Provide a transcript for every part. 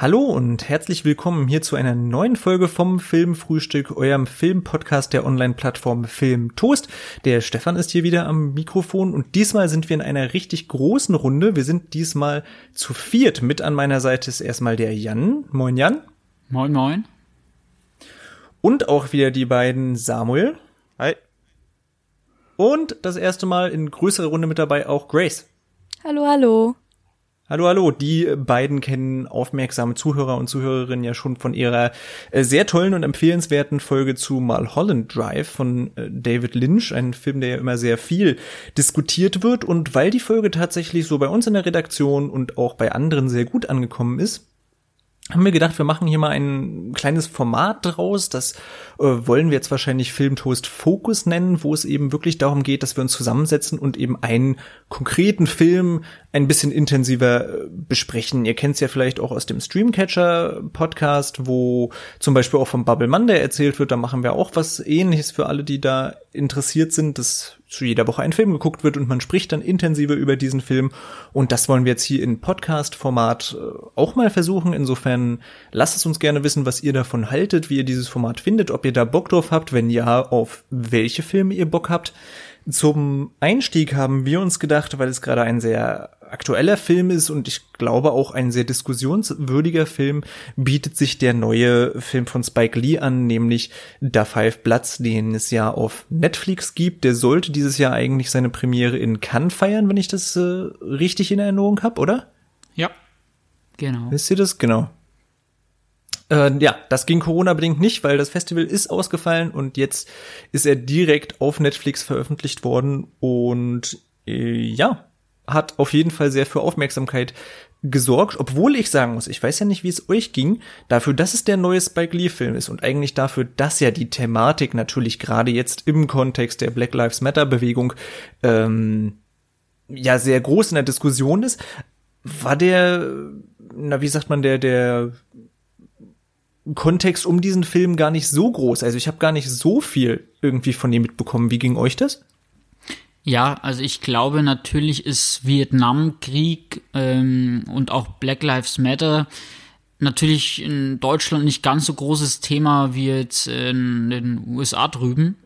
Hallo und herzlich willkommen hier zu einer neuen Folge vom Filmfrühstück, eurem Filmpodcast der Online-Plattform Film Toast. Der Stefan ist hier wieder am Mikrofon und diesmal sind wir in einer richtig großen Runde. Wir sind diesmal zu viert. Mit an meiner Seite ist erstmal der Jan. Moin Jan. Moin moin. Und auch wieder die beiden Samuel. Hi. Und das erste Mal in größerer Runde mit dabei auch Grace. Hallo, hallo. Hallo, hallo. Die beiden kennen aufmerksame Zuhörer und Zuhörerinnen ja schon von ihrer äh, sehr tollen und empfehlenswerten Folge zu Mulholland Drive von äh, David Lynch, ein Film, der ja immer sehr viel diskutiert wird. Und weil die Folge tatsächlich so bei uns in der Redaktion und auch bei anderen sehr gut angekommen ist, haben wir gedacht, wir machen hier mal ein kleines Format draus. Das äh, wollen wir jetzt wahrscheinlich Filmtoast Focus nennen, wo es eben wirklich darum geht, dass wir uns zusammensetzen und eben einen konkreten Film ein bisschen intensiver äh, besprechen. Ihr kennt es ja vielleicht auch aus dem Streamcatcher Podcast, wo zum Beispiel auch vom Bubble Monday erzählt wird. Da machen wir auch was ähnliches für alle, die da interessiert sind. Das zu jeder Woche ein Film geguckt wird und man spricht dann intensiver über diesen Film. Und das wollen wir jetzt hier in Podcast-Format äh, auch mal versuchen. Insofern lasst es uns gerne wissen, was ihr davon haltet, wie ihr dieses Format findet, ob ihr da Bock drauf habt, wenn ja, auf welche Filme ihr Bock habt. Zum Einstieg haben wir uns gedacht, weil es gerade ein sehr aktueller Film ist und ich glaube auch ein sehr diskussionswürdiger Film, bietet sich der neue Film von Spike Lee an, nämlich Da Five Bloods, den es ja auf Netflix gibt. Der sollte dieses Jahr eigentlich seine Premiere in Cannes feiern, wenn ich das äh, richtig in Erinnerung habe, oder? Ja, genau. Wisst ihr das? Genau. Äh, ja, das ging Corona-bedingt nicht, weil das Festival ist ausgefallen und jetzt ist er direkt auf Netflix veröffentlicht worden und äh, ja, hat auf jeden Fall sehr für Aufmerksamkeit gesorgt, obwohl ich sagen muss, ich weiß ja nicht, wie es euch ging, dafür, dass es der neue Spike Lee Film ist und eigentlich dafür, dass ja die Thematik natürlich gerade jetzt im Kontext der Black Lives Matter Bewegung ähm, ja sehr groß in der Diskussion ist, war der, na wie sagt man, der der Kontext um diesen Film gar nicht so groß. Also ich habe gar nicht so viel irgendwie von ihm mitbekommen. Wie ging euch das? Ja, also ich glaube natürlich ist Vietnamkrieg ähm, und auch Black Lives Matter natürlich in Deutschland nicht ganz so großes Thema wie jetzt in den USA drüben.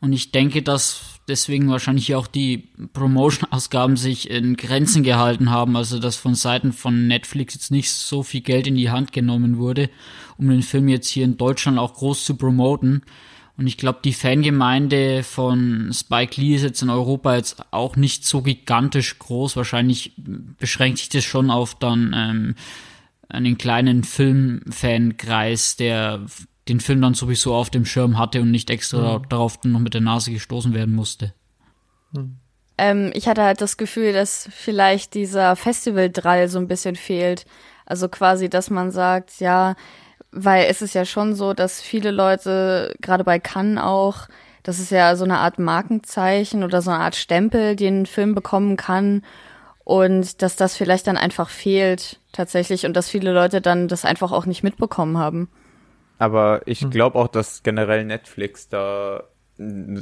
Und ich denke, dass deswegen wahrscheinlich auch die Promotion-Ausgaben sich in Grenzen gehalten haben, also dass von Seiten von Netflix jetzt nicht so viel Geld in die Hand genommen wurde, um den Film jetzt hier in Deutschland auch groß zu promoten. Und ich glaube, die Fangemeinde von Spike Lee ist jetzt in Europa jetzt auch nicht so gigantisch groß. Wahrscheinlich beschränkt sich das schon auf dann ähm, einen kleinen Filmfankreis, der den Film dann sowieso auf dem Schirm hatte und nicht extra mhm. darauf noch mit der Nase gestoßen werden musste. Mhm. Ähm, ich hatte halt das Gefühl, dass vielleicht dieser Festival-Drall so ein bisschen fehlt. Also quasi, dass man sagt, ja, weil es ist ja schon so, dass viele Leute, gerade bei Cannes auch, das ist ja so eine Art Markenzeichen oder so eine Art Stempel, den ein Film bekommen kann. Und dass das vielleicht dann einfach fehlt tatsächlich und dass viele Leute dann das einfach auch nicht mitbekommen haben. Aber ich hm. glaube auch, dass generell Netflix da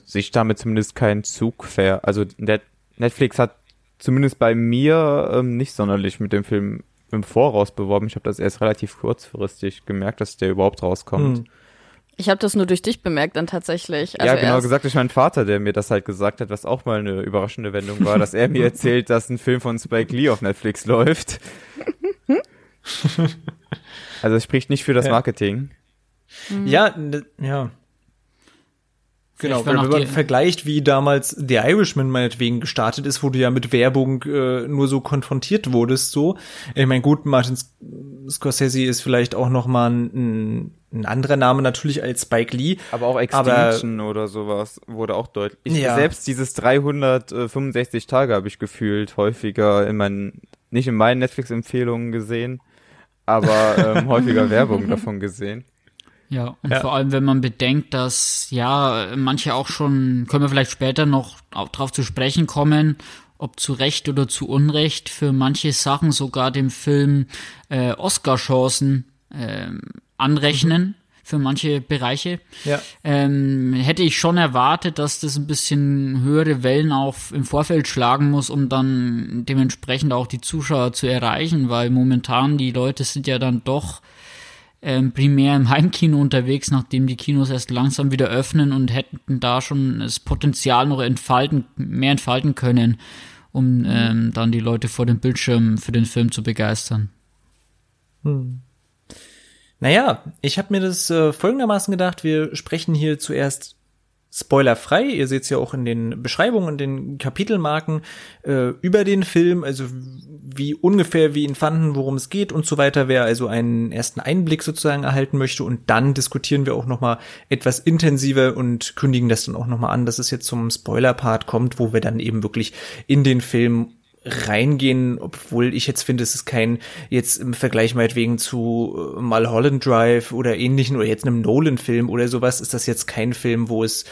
sich damit zumindest keinen Zug fair. Also Netflix hat zumindest bei mir ähm, nicht sonderlich mit dem Film im Voraus beworben. Ich habe das erst relativ kurzfristig gemerkt, dass der überhaupt rauskommt. Hm. Ich habe das nur durch dich bemerkt dann tatsächlich. Also ja, genau gesagt durch meinen Vater, der mir das halt gesagt hat, was auch mal eine überraschende Wendung war, dass er mir erzählt, dass ein Film von Spike Lee auf Netflix läuft. also es spricht nicht für das Marketing. Ja, ja. Genau, wenn man vergleicht, wie damals The Irishman meinetwegen gestartet ist, wo du ja mit Werbung äh, nur so konfrontiert wurdest, so. Ich meine, gut, Martin Scorsese ist vielleicht auch noch mal ein, ein anderer Name natürlich als Spike Lee. Aber auch Extinction aber, oder sowas wurde auch deutlich. Ja. Selbst dieses 365 Tage habe ich gefühlt häufiger in meinen, nicht in meinen Netflix-Empfehlungen gesehen, aber ähm, häufiger Werbung davon gesehen. Ja, und ja. vor allem, wenn man bedenkt, dass ja manche auch schon, können wir vielleicht später noch drauf zu sprechen kommen, ob zu Recht oder zu Unrecht, für manche Sachen sogar dem Film äh, Oscar-Chancen äh, anrechnen. Mhm. für manche Bereiche. Ja. Ähm, hätte ich schon erwartet, dass das ein bisschen höhere Wellen auch im Vorfeld schlagen muss, um dann dementsprechend auch die Zuschauer zu erreichen, weil momentan die Leute sind ja dann doch ähm, primär im Heimkino unterwegs, nachdem die Kinos erst langsam wieder öffnen und hätten da schon das Potenzial noch entfalten, mehr entfalten können, um ähm, dann die Leute vor dem Bildschirm für den Film zu begeistern. Hm. Naja, ich habe mir das äh, folgendermaßen gedacht. Wir sprechen hier zuerst spoilerfrei. Ihr seht es ja auch in den Beschreibungen und den Kapitelmarken äh, über den Film, also wie ungefähr wir ihn fanden, worum es geht und so weiter. Wer also einen ersten Einblick sozusagen erhalten möchte und dann diskutieren wir auch noch mal etwas intensiver und kündigen das dann auch noch mal an, dass es jetzt zum Spoiler-Part kommt, wo wir dann eben wirklich in den Film reingehen, obwohl ich jetzt finde, es ist kein, jetzt im Vergleich meinetwegen zu äh, Mulholland Drive oder ähnlichen oder jetzt einem Nolan-Film oder sowas, ist das jetzt kein Film, wo es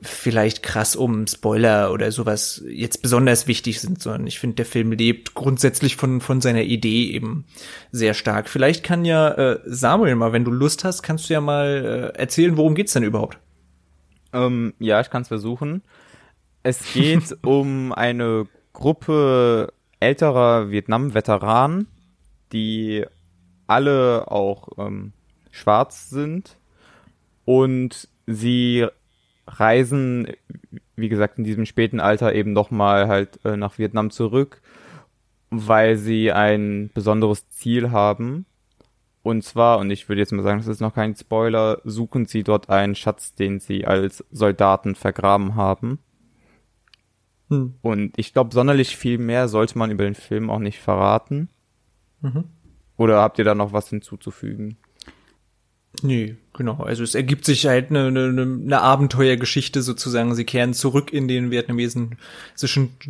vielleicht krass um Spoiler oder sowas jetzt besonders wichtig sind, sondern ich finde, der Film lebt grundsätzlich von, von seiner Idee eben sehr stark. Vielleicht kann ja äh, Samuel mal, wenn du Lust hast, kannst du ja mal äh, erzählen, worum geht's denn überhaupt? Ähm, ja, ich kann es versuchen. Es geht um eine Gruppe älterer Vietnam-Veteranen, die alle auch ähm, schwarz sind und sie reisen, wie gesagt, in diesem späten Alter eben nochmal halt äh, nach Vietnam zurück, weil sie ein besonderes Ziel haben. Und zwar, und ich würde jetzt mal sagen, das ist noch kein Spoiler, suchen sie dort einen Schatz, den sie als Soldaten vergraben haben. Hm. Und ich glaube, sonderlich viel mehr sollte man über den Film auch nicht verraten. Mhm. Oder habt ihr da noch was hinzuzufügen? Nee, genau. Also es ergibt sich halt eine, eine, eine Abenteuergeschichte sozusagen. Sie kehren zurück in den vietnamesischen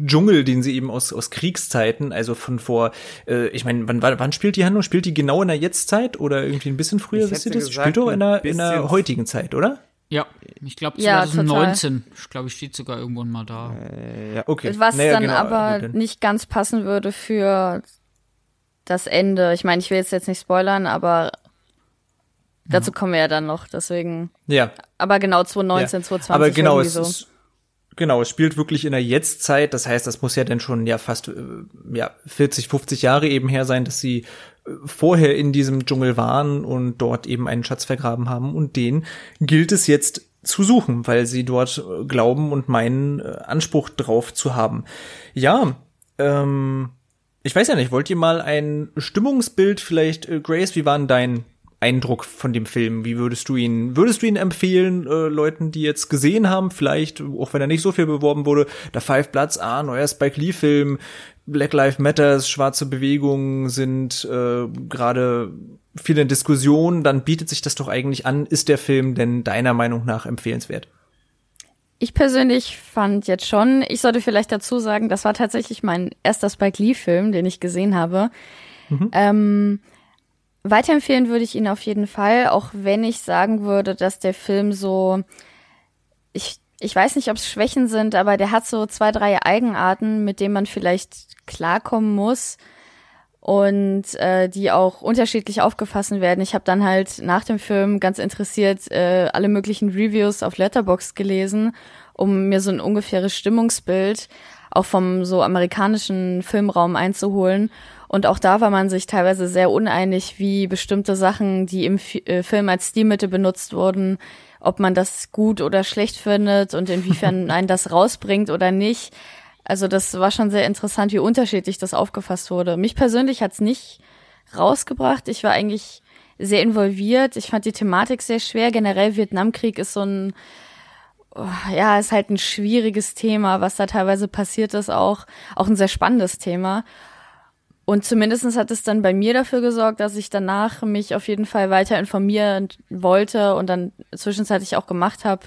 Dschungel, den sie eben aus, aus Kriegszeiten, also von vor, äh, ich meine, wann, wann spielt die Handlung? Spielt die genau in der Jetztzeit oder irgendwie ein bisschen früher? Ich wisst ihr das? gesagt, spielt doch in der, in der heutigen Zeit, oder? Ja, ich glaube Ja, 2019. ich glaube, ich steht sogar irgendwann mal da. Äh, ja. Okay. Was Naja, dann genau, aber gut, nicht ganz passen würde für das Ende. Ich meine, ich will jetzt jetzt nicht spoilern, aber dazu kommen wir ja dann noch. Deswegen. Ja, Aber genau 2019, Ja. 2020 Aber genau, irgendwie es so. ist, genau, es spielt wirklich in der Jetztzeit. Das heißt, das muss ja dann schon ja fast äh, ja 40, 50 Jahre eben her sein, dass sie äh, vorher in diesem Dschungel waren und dort eben einen Schatz vergraben haben. Und den gilt es jetzt zu suchen, weil sie dort äh, glauben und meinen äh, Anspruch drauf zu haben. Ja, ähm, ich weiß ja nicht, wollt ihr mal ein Stimmungsbild vielleicht, äh, Grace, wie war denn dein Eindruck von dem Film? Wie würdest du ihn, würdest du ihn empfehlen, äh, Leuten, die jetzt gesehen haben, vielleicht, auch wenn er nicht so viel beworben wurde, der Five Bloods, ah, neuer Spike Lee Film, Black Lives Matters, schwarze Bewegungen sind äh, gerade viel in Diskussion, dann bietet sich das doch eigentlich an. Ist der Film denn deiner Meinung nach empfehlenswert? Ich persönlich fand jetzt schon, ich sollte vielleicht dazu sagen, das war tatsächlich mein erster Spike Lee-Film, den ich gesehen habe. Ähm, weiterempfehlen würde ich ihn auf jeden Fall, auch wenn ich sagen würde, dass der Film so, ich, ich weiß nicht, ob es Schwächen sind, aber der hat so zwei, drei Eigenarten, mit denen man vielleicht klarkommen muss und äh, die auch unterschiedlich aufgefasst werden. Ich habe dann halt nach dem Film ganz interessiert äh, alle möglichen Reviews auf Letterboxd gelesen, um mir so ein ungefähres Stimmungsbild auch vom so amerikanischen Filmraum einzuholen. Und auch da war man sich teilweise sehr uneinig, wie bestimmte Sachen, die im Fi äh, Film als Stilmittel benutzt wurden, ob man das gut oder schlecht findet und inwiefern einen das rausbringt oder nicht. Also das war schon sehr interessant, wie unterschiedlich das aufgefasst wurde. Mich persönlich hat's nicht rausgebracht. Ich war eigentlich sehr involviert. Ich fand die Thematik sehr schwer. Generell Vietnamkrieg ist so ein, oh, ja, ist halt ein schwieriges Thema, was da teilweise passiert ist auch. Auch ein sehr spannendes Thema. Und zumindestens hat es dann bei mir dafür gesorgt, dass ich danach mich auf jeden Fall weiter informieren wollte und dann zwischenzeitlich auch gemacht habe.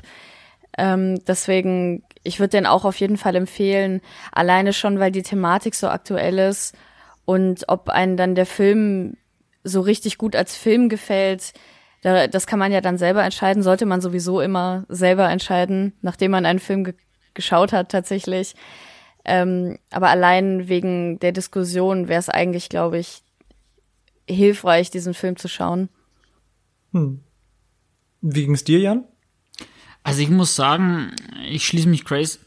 Ähm, deswegen, ich würde den auch auf jeden Fall empfehlen, alleine schon, weil die Thematik so aktuell ist und ob einen dann der Film so richtig gut als Film gefällt, da, das kann man ja dann selber entscheiden, sollte man sowieso immer selber entscheiden, nachdem man einen Film ge geschaut hat tatsächlich. Ähm, aber allein wegen der Diskussion wäre es eigentlich, glaube ich, hilfreich, diesen Film zu schauen. Hm. Wie ging's dir, Jan? Also ich muss sagen, ich schließe mich Grace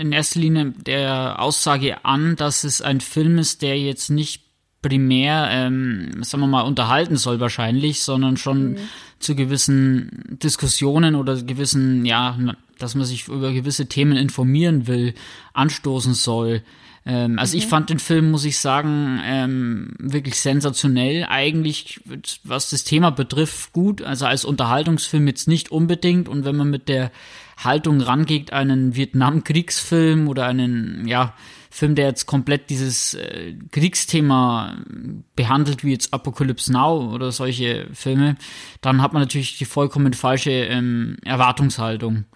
in erster Linie der Aussage an, dass es ein Film ist, der jetzt nicht primär, ähm, sagen wir mal, unterhalten soll wahrscheinlich, sondern schon mhm. zu gewissen Diskussionen oder gewissen, ja, dass man sich über gewisse Themen informieren will, anstoßen soll. Ähm, also okay. ich fand den Film, muss ich sagen, ähm, wirklich sensationell. Eigentlich, was das Thema betrifft, gut. Also als Unterhaltungsfilm jetzt nicht unbedingt. Und wenn man mit der Haltung rangeht, einen Vietnamkriegsfilm oder einen, ja, Film, der jetzt komplett dieses äh, Kriegsthema behandelt, wie jetzt Apocalypse Now oder solche Filme, dann hat man natürlich die vollkommen falsche ähm, Erwartungshaltung.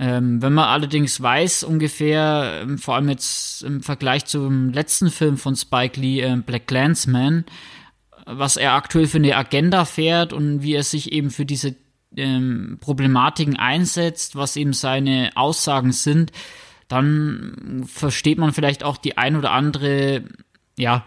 Ähm, wenn man allerdings weiß ungefähr, ähm, vor allem jetzt im Vergleich zum letzten Film von Spike Lee, äh, Black Landsman, was er aktuell für eine Agenda fährt und wie er sich eben für diese ähm, Problematiken einsetzt, was eben seine Aussagen sind, dann versteht man vielleicht auch die ein oder andere, ja,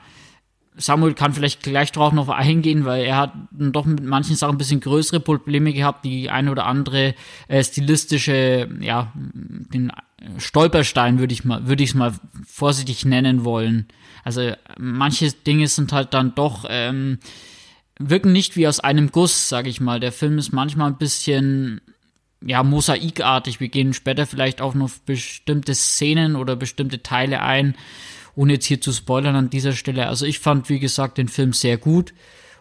Samuel kann vielleicht gleich darauf noch eingehen, weil er hat doch mit manchen Sachen ein bisschen größere Probleme gehabt, die eine oder andere äh, stilistische, ja, den Stolperstein würde ich mal, würde ich es mal vorsichtig nennen wollen. Also manche Dinge sind halt dann doch ähm, wirken nicht wie aus einem Guss, sage ich mal. Der Film ist manchmal ein bisschen ja mosaikartig. Wir gehen später vielleicht auch noch bestimmte Szenen oder bestimmte Teile ein ohne jetzt hier zu spoilern an dieser Stelle. Also ich fand, wie gesagt, den Film sehr gut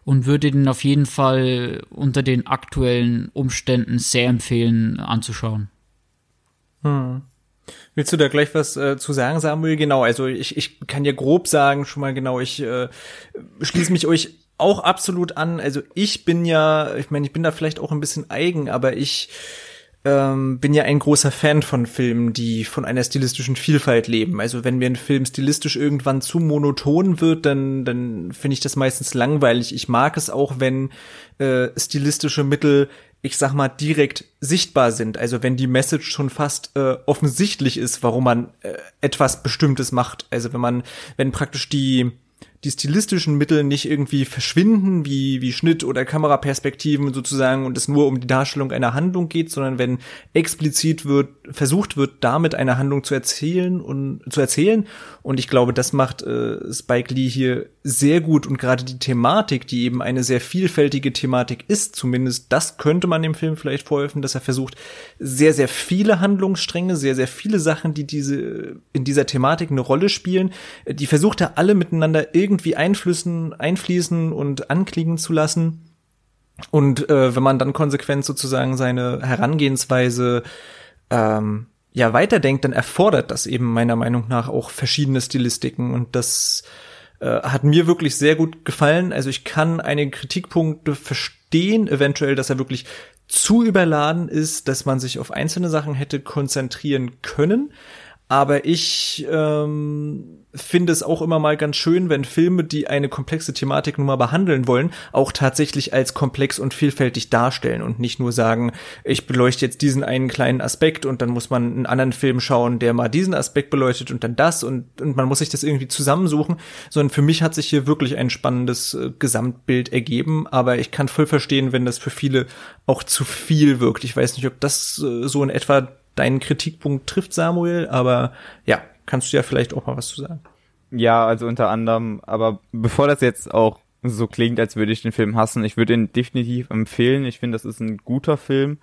und würde den auf jeden Fall unter den aktuellen Umständen sehr empfehlen anzuschauen. Hm. Willst du da gleich was äh, zu sagen, Samuel? Genau, also ich, ich kann ja grob sagen, schon mal genau, ich äh, schließe mich euch auch absolut an. Also ich bin ja, ich meine, ich bin da vielleicht auch ein bisschen eigen, aber ich ähm, bin ja ein großer Fan von Filmen, die von einer stilistischen Vielfalt leben. Also wenn mir ein Film stilistisch irgendwann zu monoton wird, dann, dann finde ich das meistens langweilig. Ich mag es auch, wenn äh, stilistische Mittel, ich sag mal, direkt sichtbar sind. Also wenn die Message schon fast äh, offensichtlich ist, warum man äh, etwas Bestimmtes macht. Also wenn man, wenn praktisch die die stilistischen Mittel nicht irgendwie verschwinden, wie, wie Schnitt oder Kameraperspektiven sozusagen, und es nur um die Darstellung einer Handlung geht, sondern wenn explizit wird, versucht wird, damit eine Handlung zu erzählen und zu erzählen. Und ich glaube, das macht äh, Spike Lee hier sehr gut und gerade die Thematik, die eben eine sehr vielfältige Thematik ist, zumindest das könnte man dem Film vielleicht vorhelfen, dass er versucht, sehr, sehr viele Handlungsstränge, sehr, sehr viele Sachen, die diese, in dieser Thematik eine Rolle spielen, die versucht er alle miteinander irgendwie einflüssen, einfließen und anklingen zu lassen. Und äh, wenn man dann konsequent sozusagen seine Herangehensweise ähm, ja weiterdenkt, dann erfordert das eben meiner Meinung nach auch verschiedene Stilistiken und das äh, hat mir wirklich sehr gut gefallen. Also ich kann einige Kritikpunkte verstehen, eventuell, dass er wirklich zu überladen ist, dass man sich auf einzelne Sachen hätte konzentrieren können. Aber ich ähm, finde es auch immer mal ganz schön, wenn Filme, die eine komplexe Thematik nun mal behandeln wollen, auch tatsächlich als komplex und vielfältig darstellen und nicht nur sagen, ich beleuchte jetzt diesen einen kleinen Aspekt und dann muss man einen anderen Film schauen, der mal diesen Aspekt beleuchtet und dann das und, und man muss sich das irgendwie zusammensuchen, sondern für mich hat sich hier wirklich ein spannendes äh, Gesamtbild ergeben, aber ich kann voll verstehen, wenn das für viele auch zu viel wirkt. Ich weiß nicht, ob das äh, so in etwa deinen Kritikpunkt trifft, Samuel, aber ja, kannst du ja vielleicht auch mal was zu sagen. Ja, also unter anderem, aber bevor das jetzt auch so klingt, als würde ich den Film hassen, ich würde ihn definitiv empfehlen. Ich finde, das ist ein guter Film.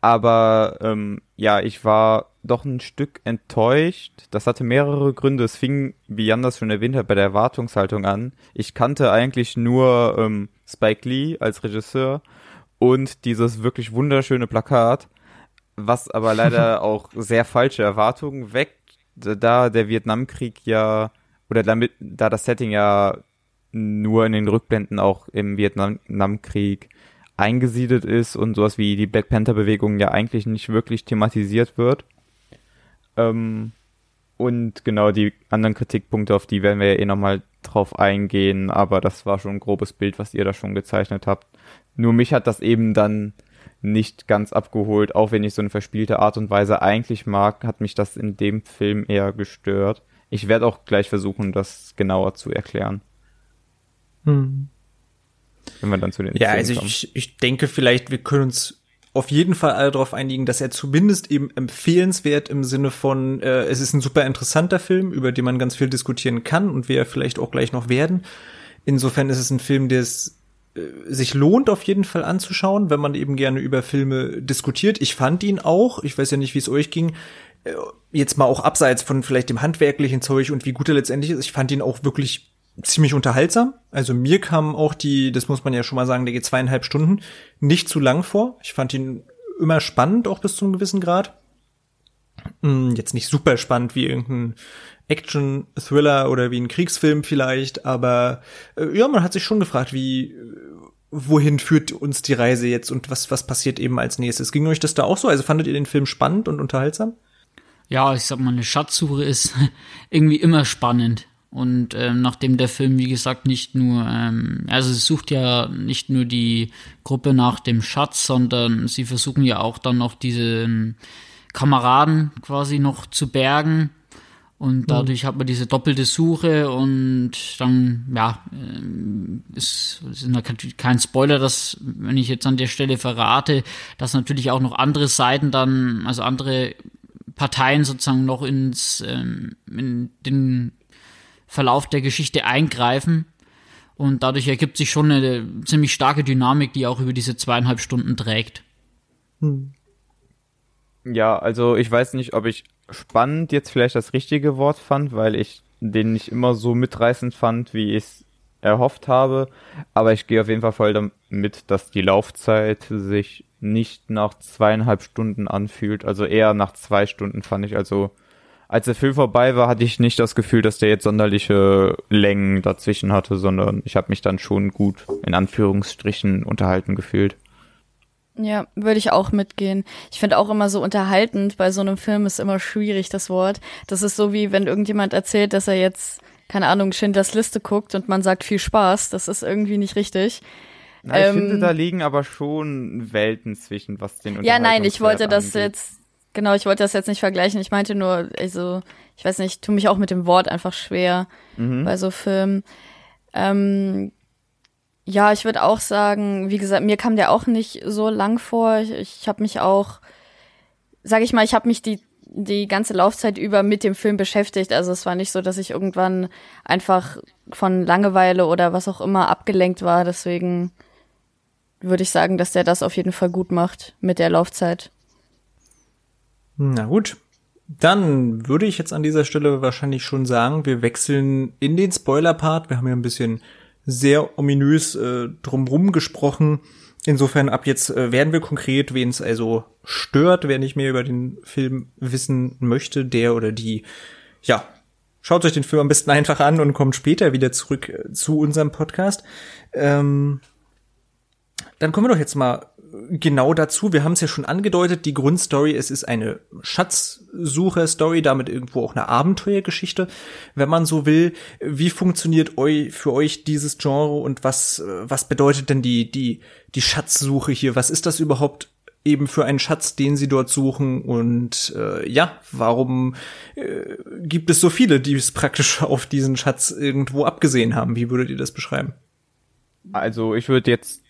Aber ähm, ja, ich war doch ein Stück enttäuscht. Das hatte mehrere Gründe. Es fing, wie Jan das schon erwähnt hat, bei der Erwartungshaltung an. Ich kannte eigentlich nur ähm, Spike Lee als Regisseur und dieses wirklich wunderschöne Plakat, was aber leider auch sehr falsche Erwartungen weckt da der Vietnamkrieg ja, oder damit, da das Setting ja nur in den Rückblenden auch im Vietnamkrieg eingesiedelt ist und sowas wie die Black Panther Bewegung ja eigentlich nicht wirklich thematisiert wird. Ähm, und genau die anderen Kritikpunkte, auf die werden wir ja eh nochmal drauf eingehen, aber das war schon ein grobes Bild, was ihr da schon gezeichnet habt. Nur mich hat das eben dann nicht ganz abgeholt, auch wenn ich so eine verspielte Art und Weise eigentlich mag, hat mich das in dem Film eher gestört. Ich werde auch gleich versuchen, das genauer zu erklären. Hm. Wenn wir dann zu den Ja, Szenen also ich, ich denke vielleicht, wir können uns auf jeden Fall alle darauf einigen, dass er zumindest eben empfehlenswert im Sinne von, äh, es ist ein super interessanter Film, über den man ganz viel diskutieren kann und wir vielleicht auch gleich noch werden. Insofern ist es ein Film, der es sich lohnt auf jeden Fall anzuschauen, wenn man eben gerne über Filme diskutiert. Ich fand ihn auch, ich weiß ja nicht, wie es euch ging, äh, jetzt mal auch abseits von vielleicht dem handwerklichen Zeug und wie gut er letztendlich ist, ich fand ihn auch wirklich ziemlich unterhaltsam. Also mir kam auch die, das muss man ja schon mal sagen, der geht zweieinhalb Stunden, nicht zu lang vor. Ich fand ihn immer spannend, auch bis zu einem gewissen Grad. Hm, jetzt nicht super spannend wie irgendein Action-Thriller oder wie ein Kriegsfilm vielleicht, aber äh, ja, man hat sich schon gefragt, wie wohin führt uns die Reise jetzt und was was passiert eben als nächstes. Ging euch das da auch so? Also fandet ihr den Film spannend und unterhaltsam? Ja, ich sag mal, eine Schatzsuche ist irgendwie immer spannend. Und ähm, nachdem der Film, wie gesagt, nicht nur, ähm, also es sucht ja nicht nur die Gruppe nach dem Schatz, sondern sie versuchen ja auch dann noch diese ähm, Kameraden quasi noch zu bergen. Und mhm. dadurch hat man diese doppelte Suche und dann, ja, ähm, ist, ist natürlich kein Spoiler, dass, wenn ich jetzt an der Stelle verrate, dass natürlich auch noch andere Seiten dann, also andere Parteien sozusagen noch ins, ähm, in den Verlauf der Geschichte eingreifen. Und dadurch ergibt sich schon eine ziemlich starke Dynamik, die auch über diese zweieinhalb Stunden trägt. Hm. Ja, also ich weiß nicht, ob ich spannend jetzt vielleicht das richtige Wort fand, weil ich den nicht immer so mitreißend fand, wie ich es erhofft habe. Aber ich gehe auf jeden Fall voll damit, dass die Laufzeit sich nicht nach zweieinhalb Stunden anfühlt. Also eher nach zwei Stunden fand ich. Also als der Film vorbei war, hatte ich nicht das Gefühl, dass der jetzt sonderliche Längen dazwischen hatte, sondern ich habe mich dann schon gut in Anführungsstrichen unterhalten gefühlt. Ja, würde ich auch mitgehen. Ich finde auch immer so unterhaltend bei so einem Film ist immer schwierig, das Wort. Das ist so wie wenn irgendjemand erzählt, dass er jetzt, keine Ahnung, Schindlers Liste guckt und man sagt viel Spaß. Das ist irgendwie nicht richtig. Na, ich ähm, finde, da liegen aber schon Welten zwischen, was den Ja, nein, ich wollte das jetzt Genau, ich wollte das jetzt nicht vergleichen. Ich meinte nur, also, ich weiß nicht, tu mich auch mit dem Wort einfach schwer mhm. bei so Filmen. Ähm, ja, ich würde auch sagen, wie gesagt, mir kam der auch nicht so lang vor. Ich, ich habe mich auch, sag ich mal, ich habe mich die die ganze Laufzeit über mit dem Film beschäftigt. Also es war nicht so, dass ich irgendwann einfach von Langeweile oder was auch immer abgelenkt war. Deswegen würde ich sagen, dass der das auf jeden Fall gut macht mit der Laufzeit. Na gut. Dann würde ich jetzt an dieser Stelle wahrscheinlich schon sagen, wir wechseln in den Spoiler-Part. Wir haben ja ein bisschen sehr ominös äh, drumrum gesprochen. Insofern ab jetzt äh, werden wir konkret, wen es also stört, wer nicht mehr über den Film wissen möchte, der oder die, ja, schaut euch den Film am besten einfach an und kommt später wieder zurück äh, zu unserem Podcast. Ähm, dann kommen wir doch jetzt mal genau dazu. Wir haben es ja schon angedeutet, die Grundstory, es ist eine Schatzsucher-Story, damit irgendwo auch eine Abenteuergeschichte, wenn man so will. Wie funktioniert eu für euch dieses Genre und was, was bedeutet denn die, die, die Schatzsuche hier? Was ist das überhaupt eben für einen Schatz, den sie dort suchen und äh, ja, warum äh, gibt es so viele, die es praktisch auf diesen Schatz irgendwo abgesehen haben? Wie würdet ihr das beschreiben? Also ich würde jetzt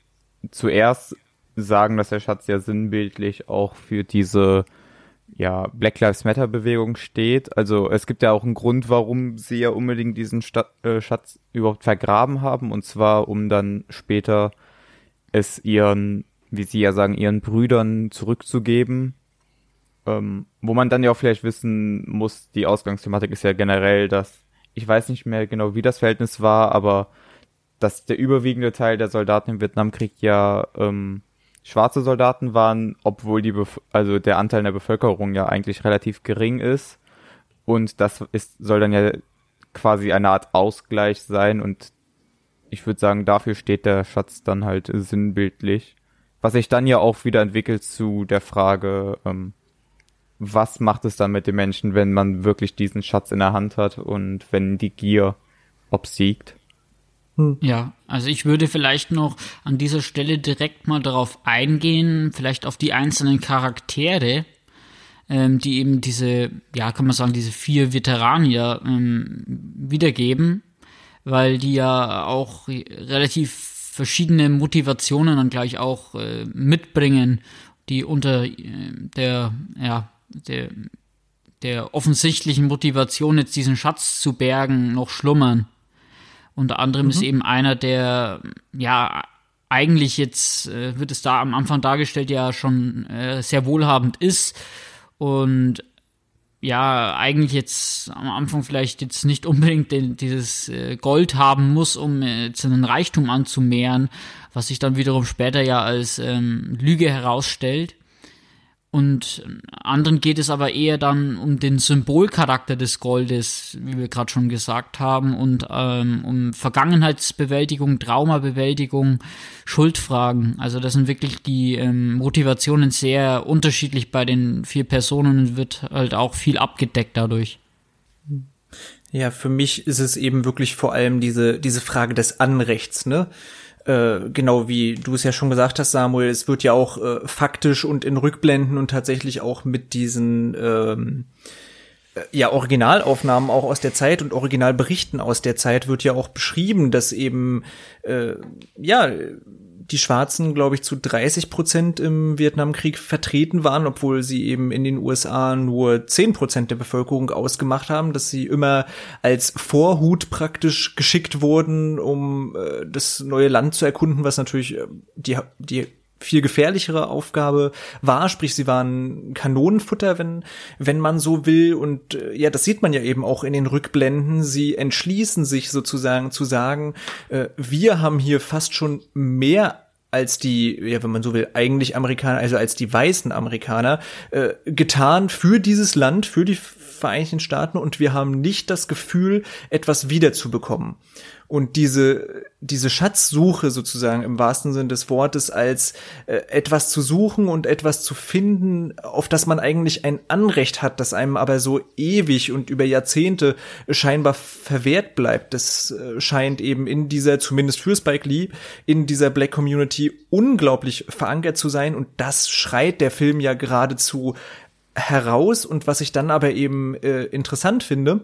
zuerst sagen, dass der Schatz ja sinnbildlich auch für diese ja, Black Lives Matter Bewegung steht. Also es gibt ja auch einen Grund, warum sie ja unbedingt diesen Stadt, äh, Schatz überhaupt vergraben haben. Und zwar, um dann später es ihren, wie sie ja sagen, ihren Brüdern zurückzugeben. Ähm, wo man dann ja auch vielleicht wissen muss, die Ausgangsthematik ist ja generell, dass ich weiß nicht mehr genau, wie das Verhältnis war, aber dass der überwiegende Teil der Soldaten im Vietnamkrieg ja ähm, schwarze Soldaten waren, obwohl die Bef also der Anteil der Bevölkerung ja eigentlich relativ gering ist. Und das ist, soll dann ja quasi eine Art Ausgleich sein und ich würde sagen, dafür steht der Schatz dann halt sinnbildlich. Was sich dann ja auch wieder entwickelt zu der Frage, ähm, was macht es dann mit den Menschen, wenn man wirklich diesen Schatz in der Hand hat und wenn die Gier obsiegt? Hm. Ja, also ich würde vielleicht noch an dieser Stelle direkt mal darauf eingehen, vielleicht auf die einzelnen Charaktere, ähm, die eben diese, ja, kann man sagen, diese vier Veteranier ähm, wiedergeben, weil die ja auch relativ verschiedene Motivationen dann gleich auch äh, mitbringen die unter äh, der, ja, der, der offensichtlichen Motivation, jetzt diesen Schatz zu bergen, noch schlummern. Unter anderem mhm. ist eben einer, der, ja, eigentlich jetzt äh, wird es da am Anfang dargestellt, ja schon äh, sehr wohlhabend ist und ja, eigentlich jetzt am Anfang vielleicht jetzt nicht unbedingt den, dieses äh, Gold haben muss, um äh, jetzt einen Reichtum anzumehren, was sich dann wiederum später ja als ähm, Lüge herausstellt. Und anderen geht es aber eher dann um den Symbolcharakter des Goldes, wie wir gerade schon gesagt haben, und ähm, um Vergangenheitsbewältigung, Traumabewältigung, Schuldfragen. Also das sind wirklich die ähm, Motivationen sehr unterschiedlich bei den vier Personen und wird halt auch viel abgedeckt dadurch. Ja, für mich ist es eben wirklich vor allem diese, diese Frage des Anrechts, ne? Äh, genau wie du es ja schon gesagt hast, Samuel, es wird ja auch äh, faktisch und in Rückblenden und tatsächlich auch mit diesen ähm, äh, ja, Originalaufnahmen auch aus der Zeit und Originalberichten aus der Zeit wird ja auch beschrieben, dass eben äh, ja die Schwarzen, glaube ich, zu 30 Prozent im Vietnamkrieg vertreten waren, obwohl sie eben in den USA nur 10 Prozent der Bevölkerung ausgemacht haben, dass sie immer als Vorhut praktisch geschickt wurden, um äh, das neue Land zu erkunden, was natürlich äh, die, die viel gefährlichere Aufgabe war, sprich sie waren Kanonenfutter, wenn wenn man so will. Und äh, ja, das sieht man ja eben auch in den Rückblenden, sie entschließen sich sozusagen zu sagen, äh, wir haben hier fast schon mehr als die, ja, wenn man so will, eigentlich Amerikaner, also als die weißen Amerikaner, äh, getan für dieses Land, für die Vereinigten Staaten und wir haben nicht das Gefühl, etwas wiederzubekommen. Und diese, diese Schatzsuche sozusagen im wahrsten Sinn des Wortes als äh, etwas zu suchen und etwas zu finden, auf das man eigentlich ein Anrecht hat, das einem aber so ewig und über Jahrzehnte scheinbar verwehrt bleibt. Das äh, scheint eben in dieser, zumindest für Spike Lee, in dieser Black Community unglaublich verankert zu sein. Und das schreit der Film ja geradezu heraus. Und was ich dann aber eben äh, interessant finde,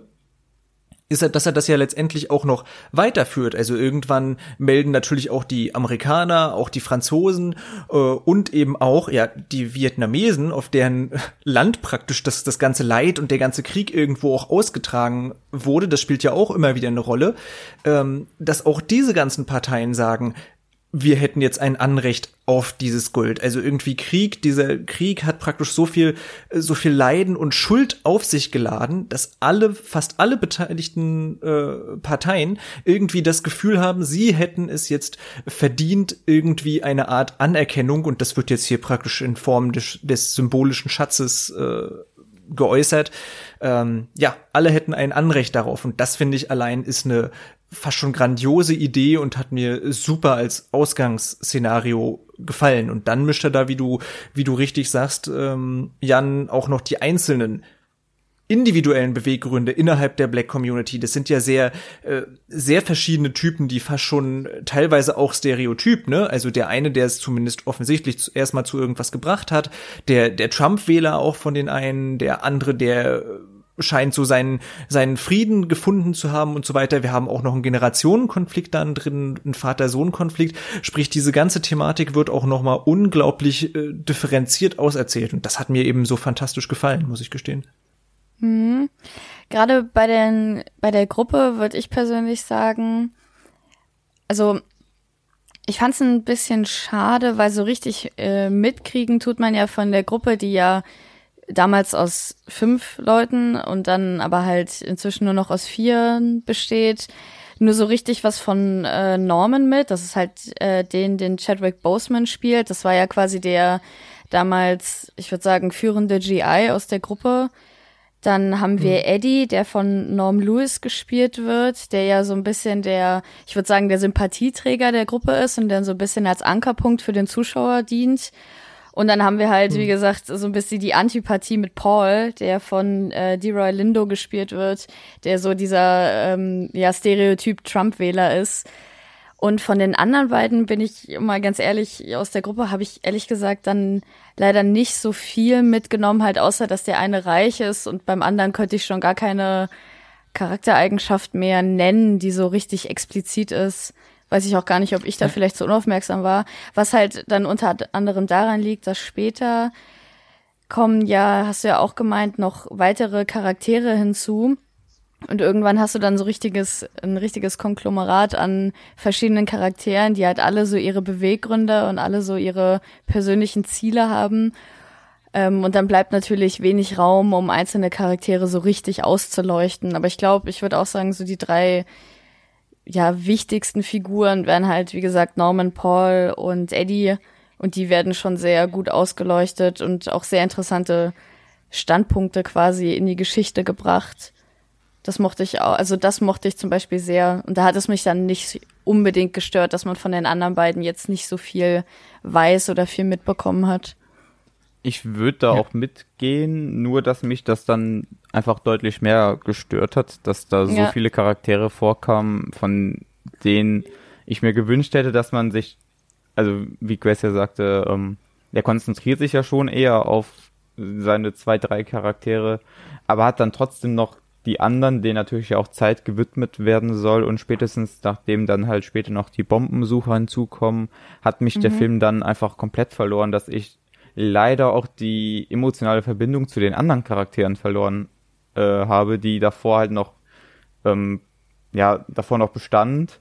ist, dass er das ja letztendlich auch noch weiterführt. Also irgendwann melden natürlich auch die Amerikaner, auch die Franzosen äh, und eben auch ja die Vietnamesen, auf deren Land praktisch das, das ganze Leid und der ganze Krieg irgendwo auch ausgetragen wurde. Das spielt ja auch immer wieder eine Rolle, ähm, dass auch diese ganzen Parteien sagen, wir hätten jetzt ein Anrecht auf dieses Gold. Also irgendwie Krieg, dieser Krieg hat praktisch so viel, so viel Leiden und Schuld auf sich geladen, dass alle, fast alle beteiligten äh, Parteien irgendwie das Gefühl haben, sie hätten es jetzt verdient, irgendwie eine Art Anerkennung, und das wird jetzt hier praktisch in Form des, des symbolischen Schatzes äh, geäußert. Ähm, ja, alle hätten ein Anrecht darauf. Und das finde ich allein ist eine fast schon grandiose Idee und hat mir super als Ausgangsszenario gefallen. Und dann mischt er da, wie du, wie du richtig sagst, ähm, Jan, auch noch die einzelnen individuellen Beweggründe innerhalb der Black Community. Das sind ja sehr, äh, sehr verschiedene Typen, die fast schon teilweise auch stereotyp, ne? Also der eine, der es zumindest offensichtlich erstmal zu irgendwas gebracht hat, der, der Trump-Wähler auch von den einen, der andere, der scheint so seinen, seinen Frieden gefunden zu haben und so weiter. Wir haben auch noch einen Generationenkonflikt dann drin, einen Vater-Sohn-Konflikt. Sprich, diese ganze Thematik wird auch noch mal unglaublich äh, differenziert auserzählt. Und das hat mir eben so fantastisch gefallen, muss ich gestehen. Mhm. Gerade bei den, bei der Gruppe würde ich persönlich sagen, also ich fand es ein bisschen schade, weil so richtig äh, mitkriegen tut man ja von der Gruppe, die ja damals aus fünf Leuten und dann aber halt inzwischen nur noch aus vier besteht. Nur so richtig was von äh, Norman mit. Das ist halt äh, den, den Chadwick Boseman spielt. Das war ja quasi der damals, ich würde sagen, führende GI aus der Gruppe. Dann haben wir mhm. Eddie, der von Norm Lewis gespielt wird, der ja so ein bisschen der, ich würde sagen, der Sympathieträger der Gruppe ist und der so ein bisschen als Ankerpunkt für den Zuschauer dient. Und dann haben wir halt, wie hm. gesagt, so ein bisschen die Antipathie mit Paul, der von äh, Deroy Lindo gespielt wird, der so dieser ähm, ja, Stereotyp Trump-Wähler ist. Und von den anderen beiden bin ich mal ganz ehrlich, aus der Gruppe habe ich ehrlich gesagt dann leider nicht so viel mitgenommen, halt außer dass der eine reich ist und beim anderen könnte ich schon gar keine Charaktereigenschaft mehr nennen, die so richtig explizit ist. Weiß ich auch gar nicht, ob ich da vielleicht zu unaufmerksam war, was halt dann unter anderem daran liegt, dass später kommen ja, hast du ja auch gemeint, noch weitere Charaktere hinzu. Und irgendwann hast du dann so richtiges, ein richtiges Konglomerat an verschiedenen Charakteren, die halt alle so ihre Beweggründe und alle so ihre persönlichen Ziele haben. Ähm, und dann bleibt natürlich wenig Raum, um einzelne Charaktere so richtig auszuleuchten. Aber ich glaube, ich würde auch sagen, so die drei ja, wichtigsten Figuren wären halt, wie gesagt, Norman, Paul und Eddie. Und die werden schon sehr gut ausgeleuchtet und auch sehr interessante Standpunkte quasi in die Geschichte gebracht. Das mochte ich auch, also das mochte ich zum Beispiel sehr. Und da hat es mich dann nicht unbedingt gestört, dass man von den anderen beiden jetzt nicht so viel weiß oder viel mitbekommen hat. Ich würde da ja. auch mitgehen, nur dass mich das dann einfach deutlich mehr gestört hat, dass da so ja. viele Charaktere vorkamen, von denen ich mir gewünscht hätte, dass man sich, also wie Grace ja sagte, ähm, der konzentriert sich ja schon eher auf seine zwei, drei Charaktere, aber hat dann trotzdem noch die anderen, denen natürlich auch Zeit gewidmet werden soll und spätestens nachdem dann halt später noch die Bombensucher hinzukommen, hat mich mhm. der Film dann einfach komplett verloren, dass ich leider auch die emotionale Verbindung zu den anderen Charakteren verloren äh, habe, die davor halt noch, ähm, ja, davor noch bestand.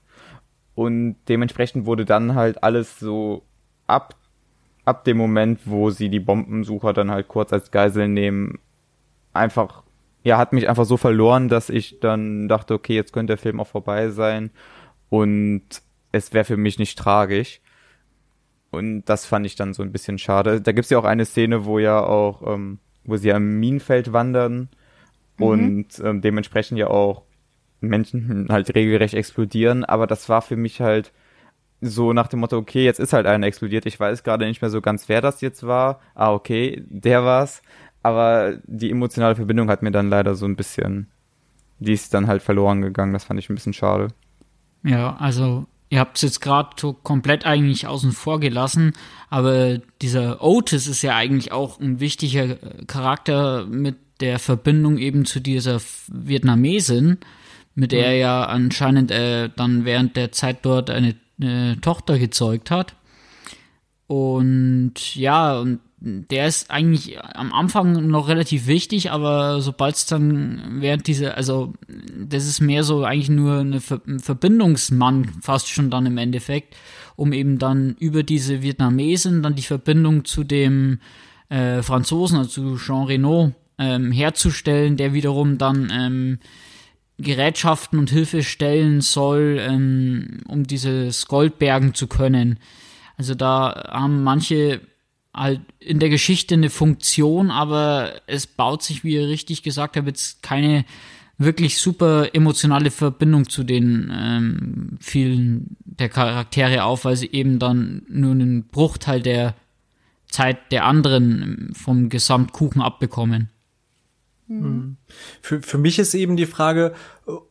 Und dementsprechend wurde dann halt alles so ab, ab dem Moment, wo sie die Bombensucher dann halt kurz als Geisel nehmen, einfach, ja, hat mich einfach so verloren, dass ich dann dachte, okay, jetzt könnte der Film auch vorbei sein. Und es wäre für mich nicht tragisch. Und das fand ich dann so ein bisschen schade. Da gibt's ja auch eine Szene, wo ja auch, ähm, wo sie am Minenfeld wandern mhm. und ähm, dementsprechend ja auch Menschen halt regelrecht explodieren. Aber das war für mich halt so nach dem Motto, okay, jetzt ist halt einer explodiert. Ich weiß gerade nicht mehr so ganz, wer das jetzt war. Ah, okay, der war's. Aber die emotionale Verbindung hat mir dann leider so ein bisschen, die ist dann halt verloren gegangen. Das fand ich ein bisschen schade. Ja, also Ihr habt es jetzt gerade so komplett eigentlich außen vor gelassen, aber dieser Otis ist ja eigentlich auch ein wichtiger Charakter mit der Verbindung eben zu dieser Vietnamesin, mit der er mhm. ja anscheinend äh, dann während der Zeit dort eine, eine Tochter gezeugt hat. Und ja, und der ist eigentlich am Anfang noch relativ wichtig, aber sobald es dann während dieser, also das ist mehr so eigentlich nur eine Ver ein Verbindungsmann fast schon dann im Endeffekt, um eben dann über diese Vietnamesen dann die Verbindung zu dem äh, Franzosen, also zu Jean Reno, ähm, herzustellen, der wiederum dann ähm, Gerätschaften und Hilfe stellen soll, ähm, um dieses Gold bergen zu können. Also da haben manche halt in der Geschichte eine Funktion, aber es baut sich, wie ihr richtig gesagt habt, jetzt keine wirklich super emotionale Verbindung zu den ähm, vielen der Charaktere auf, weil sie eben dann nur einen Bruchteil der Zeit der anderen vom Gesamtkuchen abbekommen. Mhm. Für, für mich ist eben die Frage,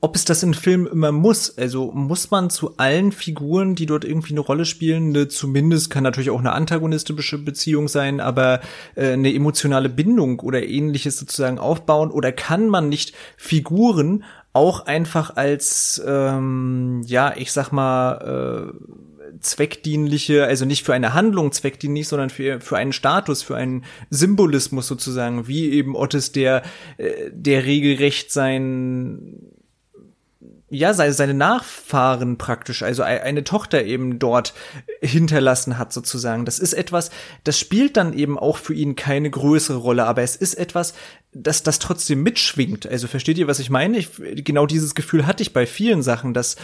ob es das in Filmen immer muss. Also muss man zu allen Figuren, die dort irgendwie eine Rolle spielen, eine, zumindest kann natürlich auch eine antagonistische Beziehung sein, aber äh, eine emotionale Bindung oder ähnliches sozusagen aufbauen? Oder kann man nicht Figuren auch einfach als, ähm, ja, ich sag mal, äh, zweckdienliche, also nicht für eine Handlung zweckdienlich, sondern für, für einen Status, für einen Symbolismus sozusagen, wie eben Otis, der, äh, der regelrecht sein ja, seine Nachfahren praktisch, also eine Tochter eben dort hinterlassen hat sozusagen. Das ist etwas, das spielt dann eben auch für ihn keine größere Rolle, aber es ist etwas, das das trotzdem mitschwingt. Also versteht ihr, was ich meine? Ich, genau dieses Gefühl hatte ich bei vielen Sachen, dass,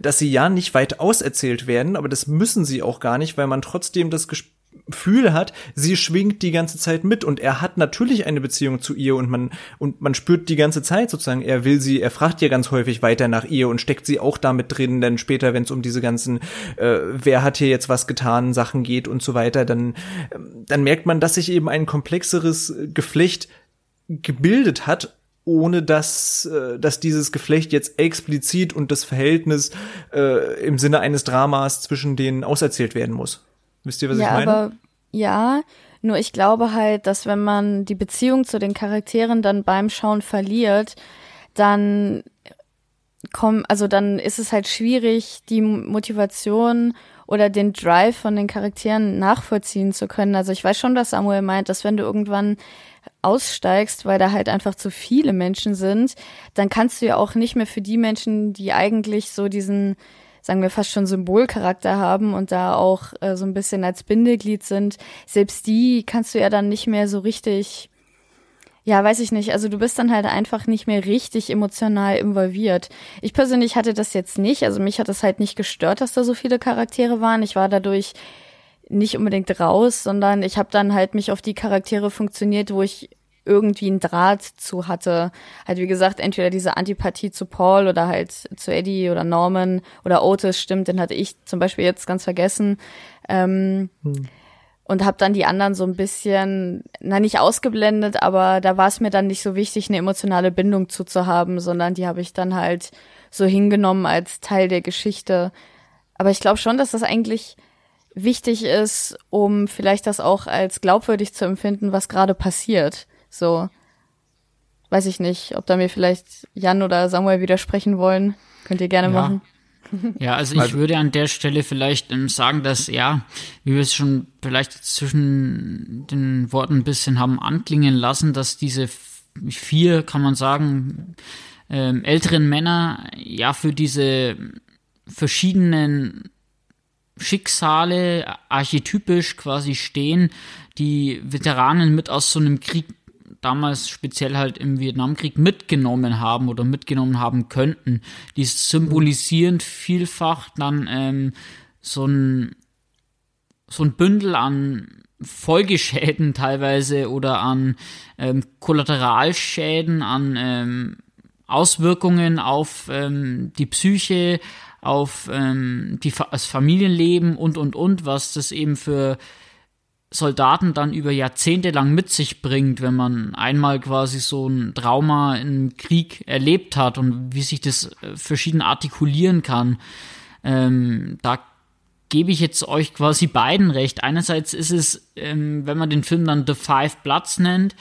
dass sie ja nicht weit auserzählt werden, aber das müssen sie auch gar nicht, weil man trotzdem das Gefühl hat, sie schwingt die ganze Zeit mit und er hat natürlich eine Beziehung zu ihr und man und man spürt die ganze Zeit sozusagen, er will sie, er fragt ja ganz häufig weiter nach ihr und steckt sie auch damit drin, denn später, wenn es um diese ganzen, äh, wer hat hier jetzt was getan, Sachen geht und so weiter, dann dann merkt man, dass sich eben ein komplexeres Geflecht gebildet hat ohne dass, äh, dass dieses Geflecht jetzt explizit und das Verhältnis äh, im Sinne eines Dramas zwischen denen auserzählt werden muss. Wisst ihr, was ja, ich meine? Aber, ja, nur ich glaube halt, dass wenn man die Beziehung zu den Charakteren dann beim Schauen verliert, dann komm, also dann ist es halt schwierig, die Motivation oder den Drive von den Charakteren nachvollziehen zu können. Also ich weiß schon, dass Samuel meint, dass wenn du irgendwann aussteigst, weil da halt einfach zu viele Menschen sind, dann kannst du ja auch nicht mehr für die Menschen, die eigentlich so diesen, sagen wir fast schon Symbolcharakter haben und da auch äh, so ein bisschen als Bindeglied sind, selbst die kannst du ja dann nicht mehr so richtig ja, weiß ich nicht. Also du bist dann halt einfach nicht mehr richtig emotional involviert. Ich persönlich hatte das jetzt nicht. Also mich hat es halt nicht gestört, dass da so viele Charaktere waren. Ich war dadurch nicht unbedingt raus, sondern ich habe dann halt mich auf die Charaktere funktioniert, wo ich irgendwie einen Draht zu hatte. Halt wie gesagt, entweder diese Antipathie zu Paul oder halt zu Eddie oder Norman oder Otis, stimmt, den hatte ich zum Beispiel jetzt ganz vergessen. Ähm, hm und habe dann die anderen so ein bisschen, na nicht ausgeblendet, aber da war es mir dann nicht so wichtig, eine emotionale Bindung zuzuhaben, sondern die habe ich dann halt so hingenommen als Teil der Geschichte. Aber ich glaube schon, dass das eigentlich wichtig ist, um vielleicht das auch als glaubwürdig zu empfinden, was gerade passiert. So, weiß ich nicht, ob da mir vielleicht Jan oder Samuel widersprechen wollen. Könnt ihr gerne ja. machen. Ja, also ich würde an der Stelle vielleicht ähm, sagen, dass ja, wie wir es schon vielleicht zwischen den Worten ein bisschen haben anklingen lassen, dass diese vier, kann man sagen, ähm, älteren Männer ja für diese verschiedenen Schicksale archetypisch quasi stehen, die Veteranen mit aus so einem Krieg damals speziell halt im Vietnamkrieg mitgenommen haben oder mitgenommen haben könnten. Die symbolisieren vielfach dann ähm, so ein so ein Bündel an Folgeschäden teilweise oder an ähm, Kollateralschäden, an ähm, Auswirkungen auf ähm, die Psyche, auf ähm, die, das Familienleben und und und, was das eben für Soldaten dann über Jahrzehnte lang mit sich bringt, wenn man einmal quasi so ein Trauma im Krieg erlebt hat und wie sich das äh, verschieden artikulieren kann. Ähm, da gebe ich jetzt euch quasi beiden recht. Einerseits ist es, ähm, wenn man den Film dann The Five Bloods nennt,